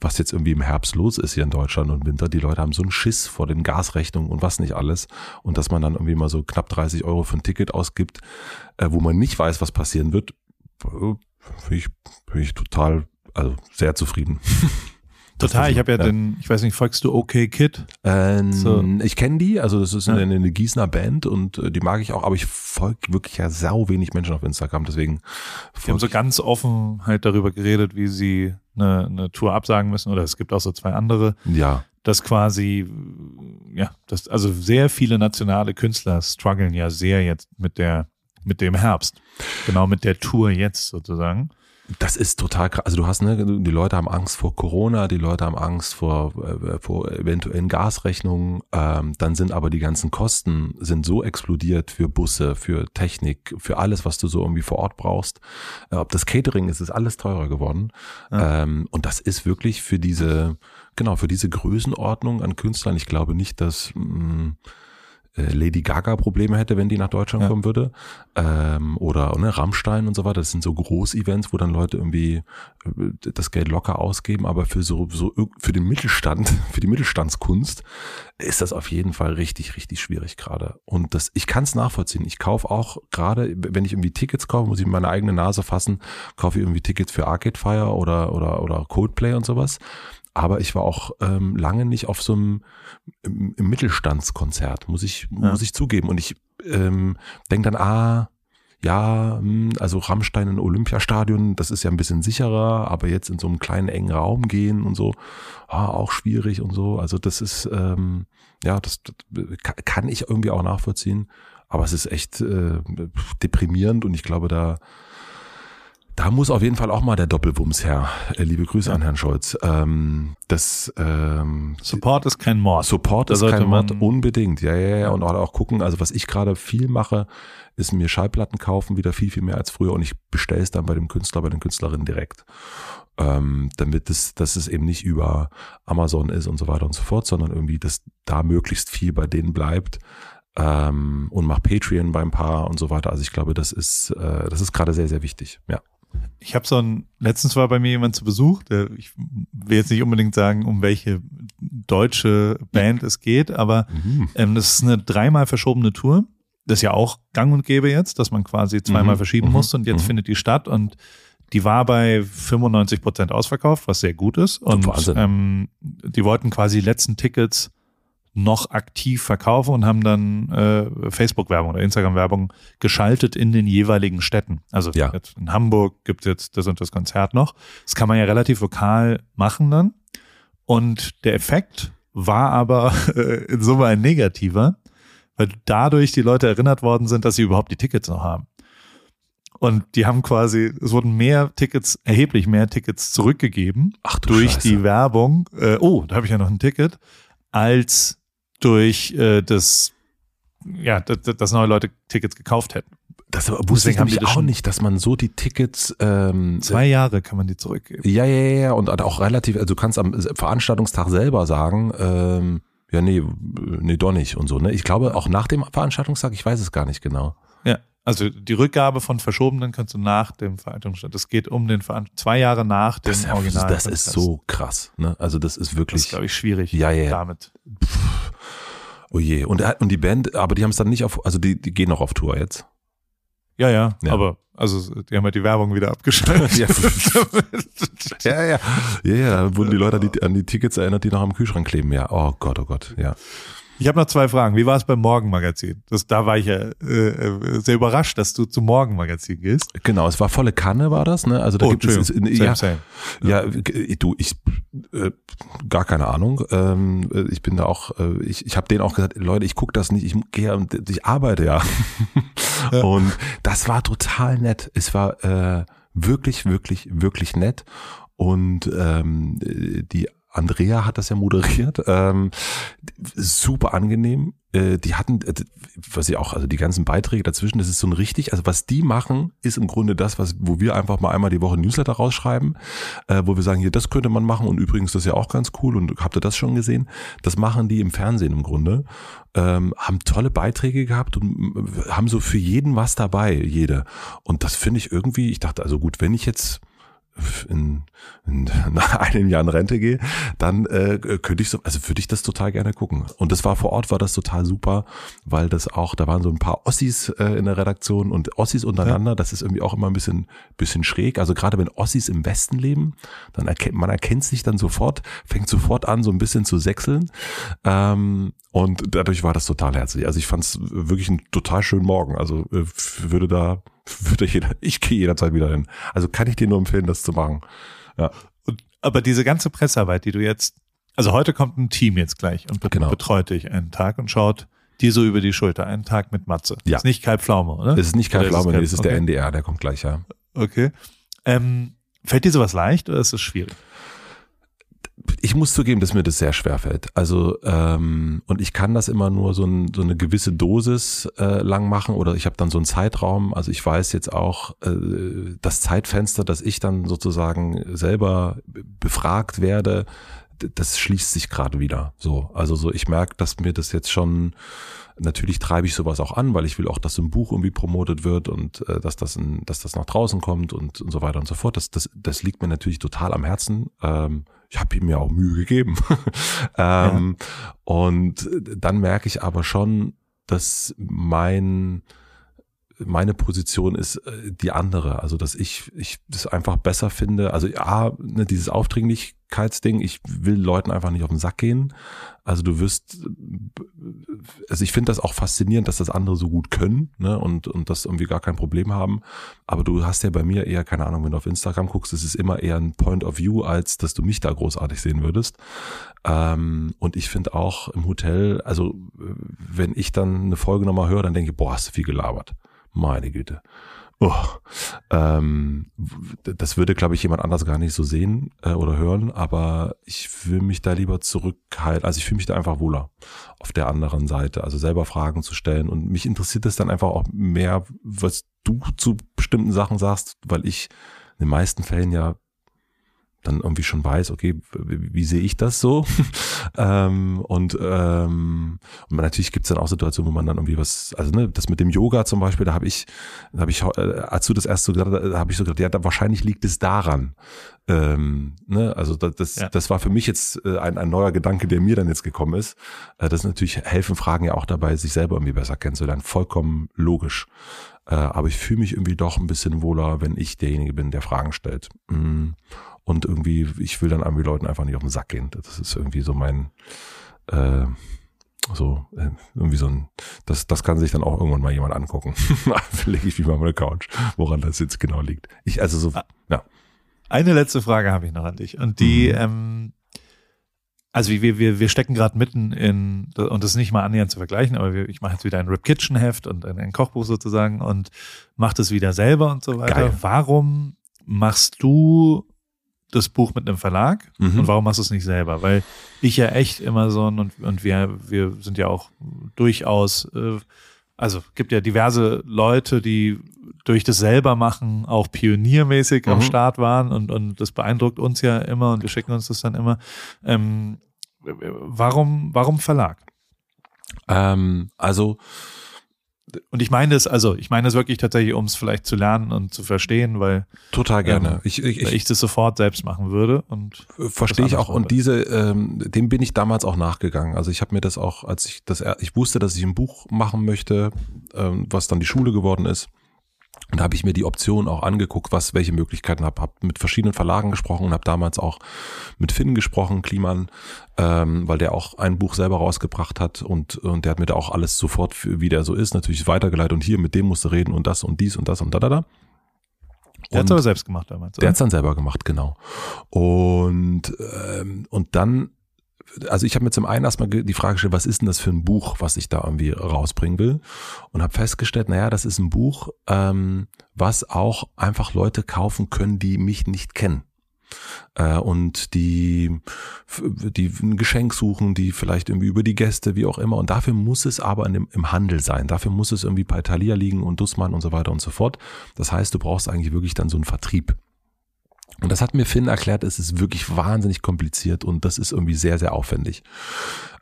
was jetzt irgendwie im Herbst los ist hier in Deutschland und Winter. Die Leute haben so einen Schiss vor den Gasrechnungen und was nicht alles. Und dass man dann irgendwie mal so knapp 30 Euro für ein Ticket ausgibt, äh, wo man nicht weiß, was passieren wird, finde ich, find ich total, also sehr zufrieden. Total, ich habe ja, ja, den, ich weiß nicht, folgst du OK Kid? Ähm, so. Ich kenne die, also das ist eine, eine Gießener Band und äh, die mag ich auch, aber ich folge wirklich ja sau wenig Menschen auf Instagram, deswegen. Die haben so ganz offen halt darüber geredet, wie sie eine, eine Tour absagen müssen oder es gibt auch so zwei andere. Ja. Das quasi, ja, das, also sehr viele nationale Künstler strugglen ja sehr jetzt mit der, mit dem Herbst. Genau mit der Tour jetzt sozusagen. Das ist total krass. Also du hast, ne, die Leute haben Angst vor Corona, die Leute haben Angst vor, äh, vor eventuellen Gasrechnungen. Ähm, dann sind aber die ganzen Kosten sind so explodiert für Busse, für Technik, für alles, was du so irgendwie vor Ort brauchst. Äh, ob das Catering ist, ist alles teurer geworden. Ja. Ähm, und das ist wirklich für diese, genau, für diese Größenordnung an Künstlern. Ich glaube nicht, dass mh, mm, äh, Lady Gaga Probleme hätte, wenn die nach Deutschland ja. kommen würde. Ähm, oder ne, Rammstein und so weiter. Das sind so Groß-Events, wo dann Leute irgendwie äh, das Geld locker ausgeben. Aber für so, so für den Mittelstand, für die Mittelstandskunst ist das auf jeden Fall richtig, richtig schwierig gerade. Und das, ich kann es nachvollziehen. Ich kaufe auch gerade, wenn ich irgendwie Tickets kaufe, muss ich meine eigene Nase fassen, kaufe ich irgendwie Tickets für Arcade Fire oder, oder, oder Coldplay und sowas. Aber ich war auch ähm, lange nicht auf so einem im, im Mittelstandskonzert, muss ich, ja. muss ich zugeben. Und ich ähm, denke dann, ah, ja, hm, also Rammstein in Olympiastadion, das ist ja ein bisschen sicherer, aber jetzt in so einem kleinen engen Raum gehen und so, ah, auch schwierig und so. Also das ist, ähm, ja, das, das kann ich irgendwie auch nachvollziehen. Aber es ist echt äh, deprimierend und ich glaube, da da muss auf jeden Fall auch mal der Doppelwumms her. Äh, liebe Grüße an Herrn Scholz. Ähm, das ähm, Support ist kein Mord. Support da ist kein Mord, unbedingt. Ja, ja, ja. Und auch gucken, also was ich gerade viel mache, ist mir Schallplatten kaufen, wieder viel, viel mehr als früher. Und ich bestelle es dann bei dem Künstler, bei den Künstlerinnen direkt. Ähm, damit es, dass es eben nicht über Amazon ist und so weiter und so fort, sondern irgendwie, dass da möglichst viel bei denen bleibt. Ähm, und mach Patreon beim Paar und so weiter. Also ich glaube, das ist, äh, das ist gerade sehr, sehr wichtig. Ja ich habe so ein, letztens war bei mir jemand zu Besuch, der, ich will jetzt nicht unbedingt sagen, um welche deutsche Band es geht, aber mhm. ähm, das ist eine dreimal verschobene Tour. Das ist ja auch gang und gäbe jetzt, dass man quasi zweimal mhm. verschieben mhm. musste und jetzt mhm. findet die statt und die war bei 95 Prozent ausverkauft, was sehr gut ist. Und ähm, die wollten quasi die letzten Tickets noch aktiv verkaufen und haben dann äh, Facebook-Werbung oder Instagram-Werbung geschaltet in den jeweiligen Städten. Also ja. in Hamburg gibt es jetzt das und das Konzert noch. Das kann man ja relativ lokal machen dann. Und der Effekt war aber äh, in Summe ein negativer, weil dadurch die Leute erinnert worden sind, dass sie überhaupt die Tickets noch haben. Und die haben quasi, es wurden mehr Tickets, erheblich mehr Tickets zurückgegeben Ach du durch Scheiße. die Werbung. Äh, oh, da habe ich ja noch ein Ticket, als durch äh, das, ja, dass, neue Leute Tickets gekauft hätten. Das wusste Deswegen ich nämlich das auch nicht, dass man so die Tickets ähm, Zwei Jahre kann man die zurückgeben. Ja, ja, ja, ja. Und auch relativ, also du kannst am Veranstaltungstag selber sagen, ähm, ja, nee, nee, doch nicht und so, ne? Ich glaube auch nach dem Veranstaltungstag, ich weiß es gar nicht genau. Ja, also die Rückgabe von verschobenen kannst du nach dem Veranstaltungsstand. Das geht um den Veran zwei Jahre nach dem Das, Original. das ist so krass, ne? Also das ist Das wirklich, ist, glaube ich, schwierig Ja, ja, damit. Oh je. Und, er- und die Band, aber die haben es dann nicht auf, also die, die gehen noch auf Tour jetzt. Ja, ja, Ja. aber also die haben ja die Werbung wieder abgeschaltet. Ja. Ja, ja. Ja, ja, da wurden die Leute an die, an die Tickets erinnert, die noch am Kühlschrank kleben, ja. Oh Gott, oh Gott, ja. Ich habe noch zwei Fragen. Wie war es beim Morgenmagazin? Das, da war ich ja äh, äh, sehr überrascht, dass du zum Morgenmagazin gehst. Genau, es war volle Kanne, war das, ne? Also da oh, gibt es, es- ja, same. Ja, g- du, ich äh, gar keine Ahnung. Ähm, äh, ich bin da auch, äh, ich, ich habe denen auch gesagt, Leute, ich guck das nicht, ich gehe ich arbeite ja. Ja. Und das war total nett. Es war äh, wirklich, wirklich, wirklich nett. Und ähm, die Andrea hat das ja moderiert. Ähm, super angenehm. Äh, die hatten, äh, was sie auch, also die ganzen Beiträge dazwischen, das ist so ein richtig, also was die machen, ist im Grunde das, was, wo wir einfach mal einmal die Woche Newsletter rausschreiben, äh, wo wir sagen, hier, das könnte man machen und übrigens das ist ja auch ganz cool und habt ihr das schon gesehen? Das machen die im Fernsehen im Grunde, ähm, haben tolle Beiträge gehabt und äh, haben so für jeden was dabei, jede. Und das finde ich irgendwie, ich dachte, also gut, wenn ich jetzt in, in nach einem Jahr in Rente gehe, dann äh, könnte ich so, also würde ich das total gerne gucken. Und das war vor Ort, war das total super, weil das auch, da waren so ein paar Ossis äh, in der Redaktion und Ossis untereinander, das ist irgendwie auch immer ein bisschen, bisschen schräg. Also gerade wenn Ossis im Westen leben, dann erkennt man erkennt sich dann sofort, fängt sofort an, so ein bisschen zu sechseln. Ähm, und dadurch war das total herzlich. Also ich fand es wirklich einen total schönen Morgen. Also äh, würde da, würde jeder, ich gehe jederzeit wieder hin. Also kann ich dir nur empfehlen, das zu machen. Ja. Und, aber diese ganze Pressearbeit, die du jetzt, also heute kommt ein Team jetzt gleich und be Genau. betreut dich einen Tag und schaut dir so über die Schulter. Einen Tag mit Matze. Ja. Ist nicht Kai Pflaume, oder? Es ist nicht ist es Pflaume, kein- nee, es ist der okay. NDR, der kommt gleich, ja. Okay. Ähm, fällt dir sowas leicht oder ist es schwierig? Ich muss zugeben, dass mir das sehr schwer fällt. Also ähm, und ich kann das immer nur so, ein, so eine gewisse Dosis äh, lang machen oder ich habe dann so einen Zeitraum. Also ich weiß jetzt auch äh, das Zeitfenster, dass ich dann sozusagen selber befragt werde, das schließt sich gerade wieder. So, also so ich merke, dass mir das jetzt schon Natürlich treibe ich sowas auch an, weil ich will auch, dass so ein Buch irgendwie promotet wird und äh, dass das in, dass das nach draußen kommt und, und so weiter und so fort. Das, das, das liegt mir natürlich total am Herzen. Ähm, ich habe ihm ja auch Mühe gegeben. ähm, Und dann merke ich aber schon, dass mein meine Position ist äh, die andere, also dass ich ich das einfach besser finde. Also ja, ne, dieses Aufdringlichkeitsding, ich will Leuten einfach nicht auf den Sack gehen. Also du wirst, also ich finde das auch faszinierend, dass das andere so gut können ne, und und das irgendwie gar kein Problem haben. Aber du hast ja bei mir eher keine Ahnung, wenn du auf Instagram guckst, es ist immer eher ein Point of View, als dass du mich da großartig sehen würdest. Ähm, und ich finde auch im Hotel, also äh, wenn ich dann eine Folge nochmal höre, dann denke ich, boah, hast du viel gelabert. Meine Güte. Oh, ähm, das würde, glaube ich, jemand anders gar nicht so sehen äh, oder hören, aber ich will mich da lieber zurückhalten. Also ich fühle mich da einfach wohler auf der anderen Seite. Also selber Fragen zu stellen. Und mich interessiert es dann einfach auch mehr, was du zu bestimmten Sachen sagst, weil ich in den meisten Fällen ja dann irgendwie schon weiß, okay, wie, wie sehe ich das so? ähm, und, ähm, und natürlich gibt's dann auch Situationen, wo man dann irgendwie was, also ne, das mit dem Yoga zum Beispiel, da habe ich, da habe ich, äh, als du das erst so gesagt hast, da habe ich so gedacht, ja, da, wahrscheinlich liegt es daran. Ähm, ne, also das, das, Ja. das war für mich jetzt äh, ein, ein neuer Gedanke, der mir dann jetzt gekommen ist. Äh, das natürlich helfen Fragen ja auch dabei, sich selber irgendwie besser kennenzulernen. Vollkommen logisch. Äh, aber ich fühle mich irgendwie doch ein bisschen wohler, wenn ich derjenige bin, der Fragen stellt. Und irgendwie, ich will dann irgendwie Leuten einfach nicht auf den Sack gehen. Das ist irgendwie so mein, äh, so, äh, irgendwie so ein, das, das kann sich dann auch irgendwann mal jemand angucken. Lege ich mich mal auf eine Couch, woran das jetzt genau liegt. Ich, also so, ja. Eine letzte Frage habe ich noch an dich. Und die, Mhm. ähm, also wir, wir, wir stecken gerade mitten in, und das ist nicht mal annähernd zu vergleichen, aber wir, ich mache jetzt wieder ein Rip Kitchen Heft und ein, ein Kochbuch sozusagen und mache das wieder selber und so weiter. Geil. Warum machst du das Buch mit einem Verlag Mhm. und warum machst du es nicht selber? Weil ich ja echt immer so und, und wir, wir sind ja auch durchaus, äh, also gibt ja diverse Leute, die durch das selber machen auch pioniermäßig am Mhm. Start waren und, und das beeindruckt uns ja immer und wir schicken uns das dann immer. Ähm, warum, warum Verlag? Ähm, also Und ich meine es, also ich meine es wirklich tatsächlich, um es vielleicht zu lernen und zu verstehen, weil total gerne. Ähm, ich, ich, ich, ich das sofort selbst machen würde. Und Verstehe ich das auch. andersrum Und diese, ähm, dem bin ich damals auch nachgegangen. Also ich habe mir das auch, als ich das, ich wusste, dass ich ein Buch machen möchte, ähm, was dann die Schule geworden ist. Und da habe ich mir die Option auch angeguckt, was welche Möglichkeiten habe. Habe mit verschiedenen Verlagen gesprochen und habe damals auch mit Finn gesprochen, Kliman, ähm, weil der auch ein Buch selber rausgebracht hat und, und der hat mir da auch alles sofort, für, wie der so ist, natürlich weitergeleitet und hier mit dem musst du reden und das und dies und das und da da da. der hat es aber selbst gemacht damals. der oder? hat's dann selber gemacht, genau. Und, ähm, und dann, also ich habe mir zum einen erstmal die Frage gestellt, was ist denn das für ein Buch, was ich da irgendwie rausbringen will? Und habe festgestellt, naja, das ist ein Buch, ähm, was auch einfach Leute kaufen können, die mich nicht kennen. Äh, und die, die ein Geschenk suchen, die vielleicht irgendwie über die Gäste, wie auch immer. Und dafür muss es aber dem, im Handel sein. Dafür muss es irgendwie bei Thalia liegen und Dussmann und so weiter und so fort. Das heißt, du brauchst eigentlich wirklich dann so einen Vertrieb. Und das hat mir Finn erklärt, es ist wirklich wahnsinnig kompliziert und das ist irgendwie sehr, sehr aufwendig.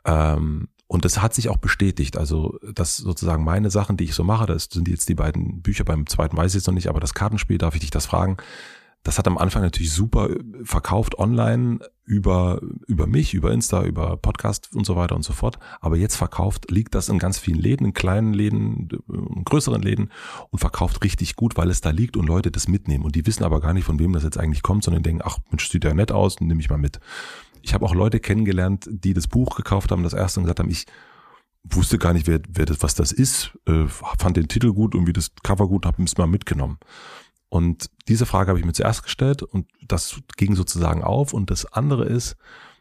Ähm, und das hat sich auch bestätigt. Also, dass sozusagen meine Sachen, die ich so mache, das sind jetzt die beiden Bücher, beim zweiten weiß ich jetzt noch nicht, aber das Kartenspiel, darf ich dich das fragen? Das hat am Anfang natürlich super verkauft online über, über mich, über Insta, über Podcast und so weiter und so fort. Aber jetzt verkauft, liegt das in ganz vielen Läden, in kleinen Läden, in größeren Läden und verkauft richtig gut, weil es da liegt und Leute das mitnehmen. Und die wissen aber gar nicht, von wem das jetzt eigentlich kommt, sondern denken, ach Mensch, sieht ja nett aus, nehme ich mal mit. Ich habe auch Leute kennengelernt, die das Buch gekauft haben, das erste und gesagt haben, ich wusste gar nicht, wer, wer das, was das ist, äh, fand den Titel gut und wie das Cover gut, habe es mal mitgenommen. Und diese Frage habe ich mir zuerst gestellt und das ging sozusagen auf. Und das andere ist,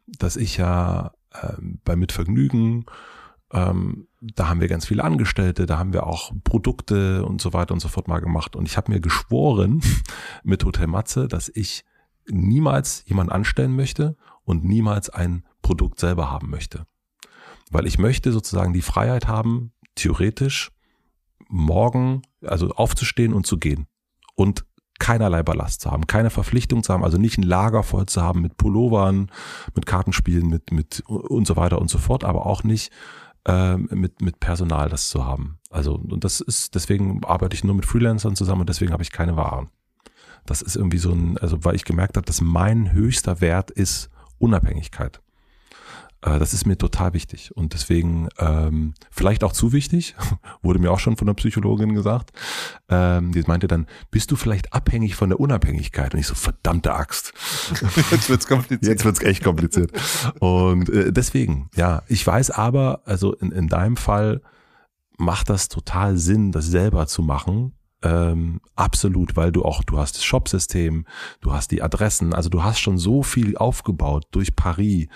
dass ich ja ähm, bei Mitvergnügen, ähm, da haben wir ganz viele Angestellte, da haben wir auch Produkte und so weiter und so fort mal gemacht. Und ich habe mir geschworen mit Hotel Matze, dass ich niemals jemanden anstellen möchte und niemals ein Produkt selber haben möchte. Weil ich möchte sozusagen die Freiheit haben, theoretisch morgen, also aufzustehen und zu gehen und keinerlei Ballast zu haben, keine Verpflichtung zu haben, also nicht ein Lager voll zu haben mit Pullovern, mit Kartenspielen, mit, mit und so weiter und so fort, aber auch nicht ähm, mit, mit Personal das zu haben. Also, und das ist, deswegen arbeite ich nur mit Freelancern zusammen und deswegen habe ich keine Waren. Das ist irgendwie so ein, also weil ich gemerkt habe, dass mein höchster Wert ist Unabhängigkeit. Äh, Das ist mir total wichtig und deswegen ähm, vielleicht auch zu wichtig, wurde mir auch schon von der Psychologin gesagt. Ähm, die meinte dann, bist du vielleicht abhängig von der Unabhängigkeit? Und ich so, verdammte Axt. Jetzt wird's kompliziert. Jetzt wird's echt kompliziert. Und äh, deswegen, ja, ich weiß aber, also in, in deinem Fall macht das total Sinn, das selber zu machen. Ähm, absolut, weil du auch, du hast das Shopsystem, du hast die Adressen, also du hast schon so viel aufgebaut durch Paris,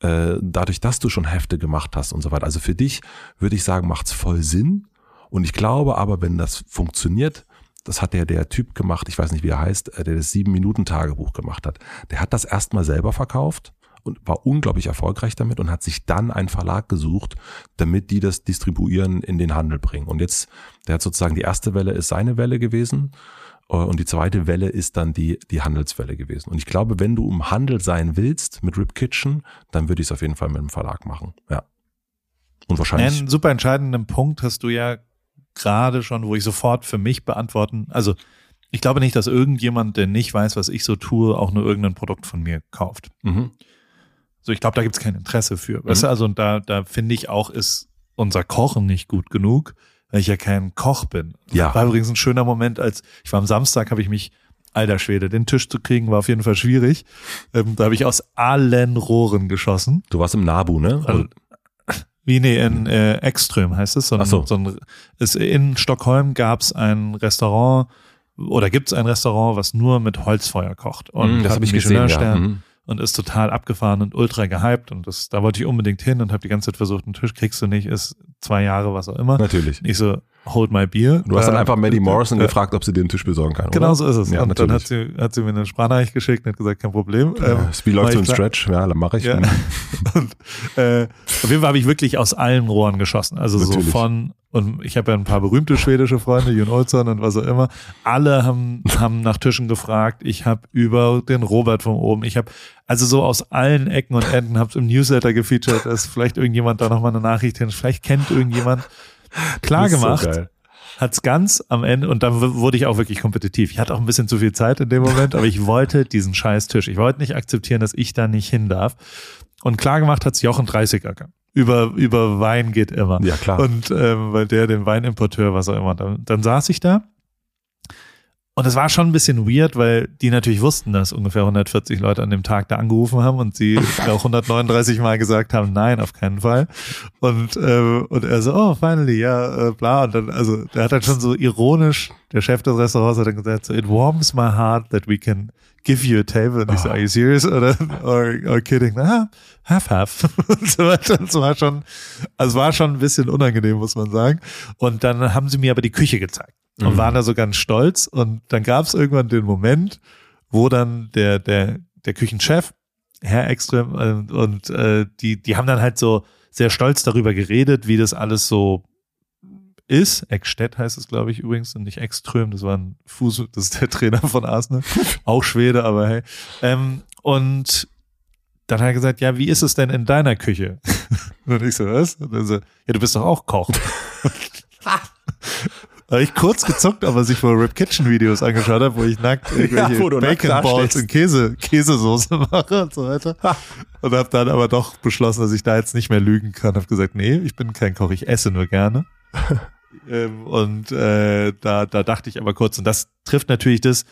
äh, dadurch, dass du schon Hefte gemacht hast und so weiter. Also für dich würde ich sagen, macht's voll Sinn. Und ich glaube aber, wenn das funktioniert, das hat der, der Typ gemacht, ich weiß nicht, wie er heißt, äh, der das Sieben-Minuten-Tagebuch gemacht hat. Der hat das erstmal selber verkauft und war unglaublich erfolgreich damit und hat sich dann einen Verlag gesucht, damit die das distribuieren in den Handel bringen. Und jetzt, der hat sozusagen die erste Welle ist seine Welle gewesen äh, und die zweite Welle ist dann die, die Handelswelle gewesen. Und ich glaube, wenn du im Handel sein willst mit Rip Kitchen, dann würde ich es auf jeden Fall mit dem Verlag machen. Ja. Und wahrscheinlich. Einen super entscheidenden Punkt hast du ja gerade schon, wo ich sofort für mich beantworten, also ich glaube nicht, dass irgendjemand, der nicht weiß, was ich so tue, auch nur irgendein Produkt von mir kauft. Mhm. So, ich glaube, da gibt es kein Interesse für. Weißt Mhm. du, also und da, da finde ich auch, ist unser Kochen nicht gut genug, weil ich ja kein Koch bin. Ja. War übrigens ein schöner Moment, als ich war am Samstag, habe ich mich, alter Schwede, den Tisch zu kriegen, war auf jeden Fall schwierig. Ähm, da habe ich aus allen Rohren geschossen. Du warst im Nabu, ne? Also, Wie nee, in äh, Ekström heißt es. So ein, Ach so. so ein, ist, in Stockholm gab's ein Restaurant oder gibt's ein Restaurant, was nur mit Holzfeuer kocht. Und Mhm, das habe ich gesehen, ja. Mhm. Und ist total abgefahren und ultra gehypt und das, da wollte ich unbedingt hin und habe die ganze Zeit versucht, einen Tisch kriegst du nicht, ist zwei Jahre, was auch immer. Natürlich. Ich so, hold my beer. Du hast dann Äh, einfach Maddie Morrison äh, gefragt, ob sie dir den Tisch besorgen kann. Genau oder? so ist es. Ja, und dann hat sie, hat sie mir eine Sprachnachricht geschickt und hat gesagt, kein Problem. Ähm, Ja, Wie läuft war so ein Stretch? Ja, dann mache ich. Ja. Und äh, auf jeden Fall habe ich wirklich aus allen Rohren geschossen. Also Natürlich. so von, und ich habe ja ein paar berühmte schwedische Freunde, Jon Olsson und was auch immer. Alle haben, haben nach Tischen gefragt. Ich habe über den Robert von oben. Ich habe also so aus allen Ecken und Enden habe im Newsletter gefeatured, dass vielleicht irgendjemand da nochmal eine Nachricht hin. Vielleicht kennt irgendjemand. Klar so gemacht geil. hat's ganz am Ende und dann wurde ich auch wirklich kompetitiv. Ich hatte auch ein bisschen zu viel Zeit in dem Moment, aber ich wollte diesen scheiß Tisch. Ich wollte nicht akzeptieren, dass ich da nicht hin darf. Und klar gemacht hat's Jochen 30er. Über, über Wein geht immer. Ja, klar. Und ähm, weil der den Weinimporteur, was auch immer, dann, dann saß ich da. Und es war schon ein bisschen weird, weil die natürlich wussten, dass ungefähr 140 Leute an dem Tag da angerufen haben und sie auch 139 Mal gesagt haben, nein, auf keinen Fall. Und, äh, und er so, oh, finally, ja, äh, bla. Und dann, also, der hat dann schon so ironisch, der Chef des Restaurants hat dann gesagt, so, it warms my heart that we can give you a table. Und ich so, are you serious? Oder, or, or kidding? Na, half, half. Und so weiter. Und es war schon, also es war schon ein bisschen unangenehm, muss man sagen. Und dann haben sie mir aber die Küche gezeigt und Mhm. waren da so ganz stolz. Und dann gab es irgendwann den Moment, wo dann der, der, der Küchenchef, Herr Ekström, äh, und äh, die, die haben dann halt so sehr stolz darüber geredet, wie das alles so ist. Ekstedt heißt es, glaube ich, übrigens, und nicht Ekström, das war ein Fuß, das ist der Trainer von Arsenal. Auch Schwede, aber hey. Ähm, und dann hat er gesagt, ja, wie ist es denn in deiner Küche? Und ich so, was? Und dann so, ja, du bist doch auch Koch. Da habe ich kurz gezuckt, aber sich vor Rip Kitchen Videos angeschaut habe, wo ich nackt irgendwelche wo du nackt Bacon Balls in Käse, Käsesoße mache und so weiter. Und habe dann aber doch beschlossen, dass ich da jetzt nicht mehr lügen kann. Habe gesagt, nee, ich bin kein Koch, ich esse nur gerne. Ähm, und äh, da, da dachte ich aber kurz, und das trifft natürlich das,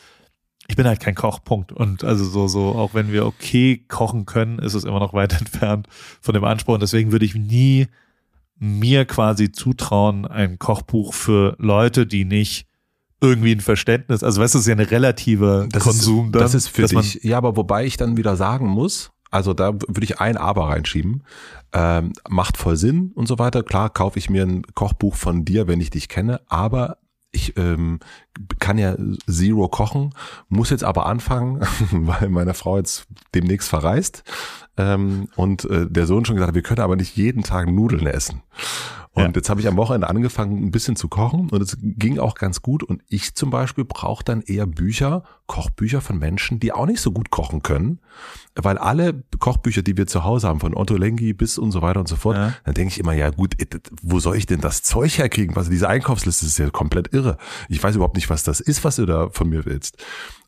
ich bin halt kein Koch, Punkt. Und also so, so, auch wenn wir okay kochen können, ist es immer noch weit entfernt von dem Anspruch. Und deswegen würde ich nie mir quasi zutrauen, ein Kochbuch für Leute, die nicht irgendwie ein Verständnis, also weißt du, es ist ja eine relative Das Konsum ist, dann. Das ist für dich, ja, aber wobei ich dann wieder sagen muss, also da würde ich ein Aber reinschieben, ähm, macht voll Sinn und so weiter. Klar kaufe ich mir ein Kochbuch von dir, wenn ich dich kenne, aber ich ähm, kann ja Zero kochen, muss jetzt aber anfangen, weil meine Frau jetzt demnächst verreist ähm, und äh, der Sohn schon gesagt hat, wir können aber nicht jeden Tag Nudeln essen. Und Ja. jetzt habe ich am Wochenende angefangen, ein bisschen zu kochen und es ging auch ganz gut. Und ich zum Beispiel brauche dann eher Bücher, Kochbücher von Menschen, die auch nicht so gut kochen können, weil alle Kochbücher, die wir zu Hause haben, von Otto Lengi bis und so weiter und so fort, Ja. dann denke ich immer, ja gut, äh, wo soll ich denn das Zeug herkriegen? Also diese Einkaufsliste ist ja komplett irre. Ich weiß überhaupt nicht, was das ist, was du da von mir willst.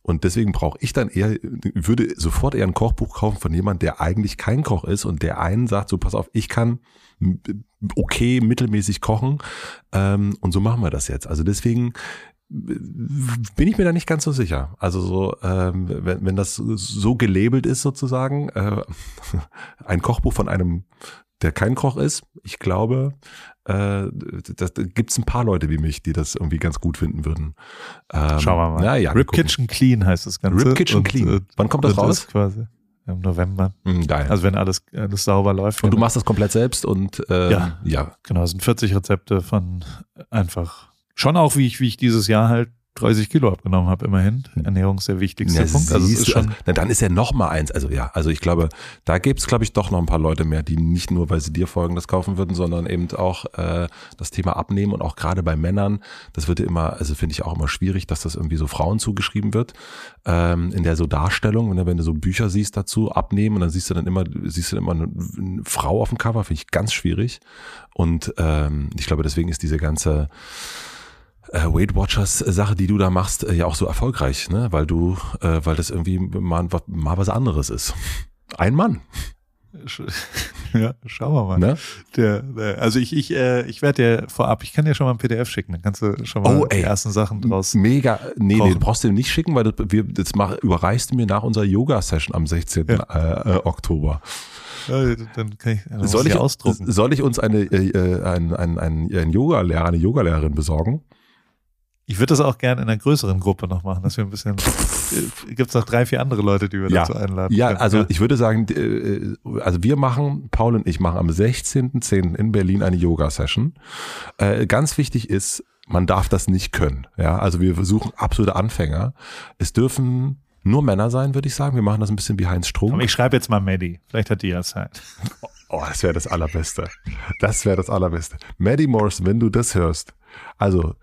Und deswegen brauche ich dann eher, würde sofort eher ein Kochbuch kaufen von jemand, der eigentlich kein Koch ist und der einen sagt, so pass auf, ich kann okay mittelmäßig kochen ähm, und so machen wir das jetzt. Also deswegen bin ich mir da nicht ganz so sicher. Also so, ähm, wenn, wenn das so gelabelt ist sozusagen, äh, ein Kochbuch von einem, der kein Koch ist, ich glaube, äh, da, es ein paar Leute wie mich, die das irgendwie ganz gut finden würden. Ähm, Schauen wir mal. Ja, ja, Rip. Kitchen Clean heißt das Ganze. Rip Kitchen Clean. Wann kommt das und raus? Quasi im November. Mm, Geil. Also wenn alles, alles sauber läuft. und du machst das komplett selbst und ähm, Ja. ja. Genau, es sind 40 Rezepte von einfach schon auch, wie ich, wie ich dieses Jahr halt 30 Kilo abgenommen habe, immerhin. Ernährung ist der wichtigste Ja, Punkt. Also es ist du, schon, also, na, dann ist ja noch mal eins. Also ja, also ich glaube, da gibt's glaube ich doch noch ein paar Leute mehr, die nicht nur, weil sie dir folgen, das kaufen würden, sondern eben auch äh, das Thema abnehmen und auch gerade bei Männern, das wird ja immer, also finde ich auch immer schwierig, dass das irgendwie so Frauen zugeschrieben wird. Ähm, in der so Darstellung, ne, wenn du so Bücher siehst dazu, abnehmen und dann siehst du dann immer, siehst du dann immer eine, eine Frau auf dem Cover, finde ich ganz schwierig. Und ähm, ich glaube, deswegen ist diese ganze Weight Watchers Sache, die du da machst, äh, ja auch so erfolgreich, ne? Weil du, äh, weil das irgendwie mal, mal was anderes ist. Ein Mann, ja, schauen wir mal. ne? Der, der, also ich, ich, äh, ich werde dir vorab, ich kann dir schon mal ein PDF schicken, dann kannst du schon mal Oh, die ersten Sachen draus. Mega, nee, nee, kochen. du brauchst du nicht schicken, weil das, wir, das mach, überreichst du mir nach unserer Yoga-Session am 16. Ja. Äh, äh, Oktober. Ja, dann kann ich, dann Soll ich, ausdrucken. soll ich uns eine, äh, äh, ein, ein, ein, ein Yoga-Lehrer, eine Yogalehrerin besorgen? Ich würde das auch gerne in einer größeren Gruppe noch machen, dass wir ein bisschen, gibt es noch drei, vier andere Leute, die wir Ja. dazu einladen Ja, können. also ich würde sagen, äh, also wir machen, Paul und ich machen am 16.10. in Berlin eine Yoga-Session. Äh, Ganz wichtig ist, man darf das nicht können. Ja, also wir suchen absolute Anfänger. Es dürfen nur Männer sein, würde ich sagen. Wir machen das ein bisschen wie Heinz Komm, Strunk. ich schreibe jetzt mal Maddie. Vielleicht hat die ja Zeit. Oh, das wäre das Allerbeste. Das wäre das Allerbeste. Maddie Morris, wenn du das hörst, also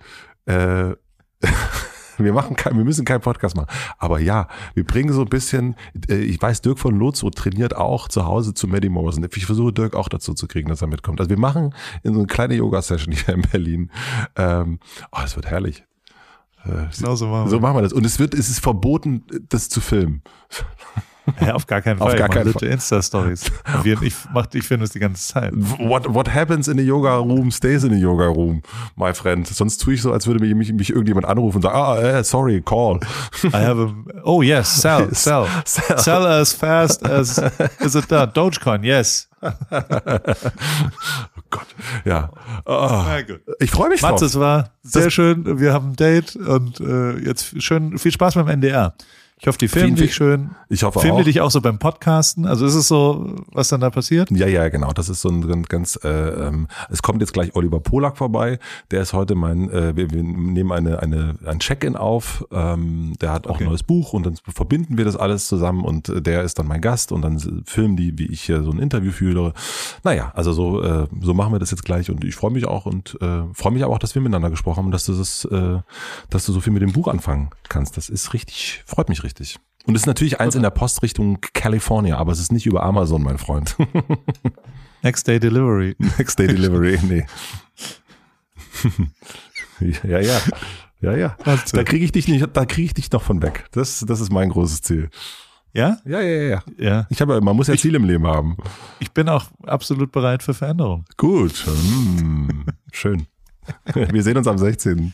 äh, wir machen kein, wir müssen keinen Podcast machen. Aber ja, wir bringen so ein bisschen, äh, ich weiß, Dirk von Lotso trainiert auch zu Hause zu Maddie Morrison. Ich versuche Dirk auch dazu zu kriegen, dass er mitkommt. Also wir machen in so eine kleine Yoga-Session hier in Berlin. Ähm, oh, es wird herrlich. Äh, Genau so machen wir. so machen wir das. Und es wird, es ist verboten, das zu filmen. Ja, auf gar keinen Auf Fall. gar Ich mach keinen bitte Insta-Stories. Ich, mach- ich finde es die ganze Zeit. What, what happens in the yoga room stays in the yoga room, my friend. Sonst tue ich so, als würde mich, mich, irgendjemand anrufen und sagen, ah, äh, sorry, call. I have a, oh yes, sell, sell. Sell. Sell as fast as, is it done? Dogecoin, yes. Oh Gott. Ja. Gut. ich freue mich Mats, drauf. es war sehr Das- schön. Wir haben ein Date und äh, jetzt schön viel Spaß beim NDR. Ich hoffe, die filmen dich schön. Ich hoffe Filmen auch. die dich auch so beim Podcasten? Also ist es so, was dann da passiert? Ja, ja, genau. Das ist so ein ganz, ganz äh, ähm, es kommt jetzt gleich Oliver Polak vorbei. Der ist heute mein, äh, wir, wir nehmen eine, eine, ein Check-in auf. Ähm, der hat auch Okay. ein neues Buch und dann verbinden wir das alles zusammen und äh, der ist dann mein Gast und dann filmen die, wie ich hier so ein Interview führe. Naja, also so, äh, so machen wir das jetzt gleich und ich freue mich auch und äh, freue mich aber auch, dass wir miteinander gesprochen haben, dass du das, äh, dass du so viel mit dem Buch anfangen kannst. Das ist richtig, freut mich richtig. Und es ist natürlich eins in der Post Richtung California, aber es ist nicht über Amazon, mein Freund. Next Day Delivery. Next Day Delivery, nee. ja, ja. Ja, ja. Da kriege ich dich nicht, da kriege ich dich noch von weg. Das, das ist mein großes Ziel. Ja? Ja, ja, ja, ja. Ich habe, man muss ja Ziele im Leben haben. Ich bin auch absolut bereit für Veränderung. Gut. Hm, schön. Wir sehen uns am 16.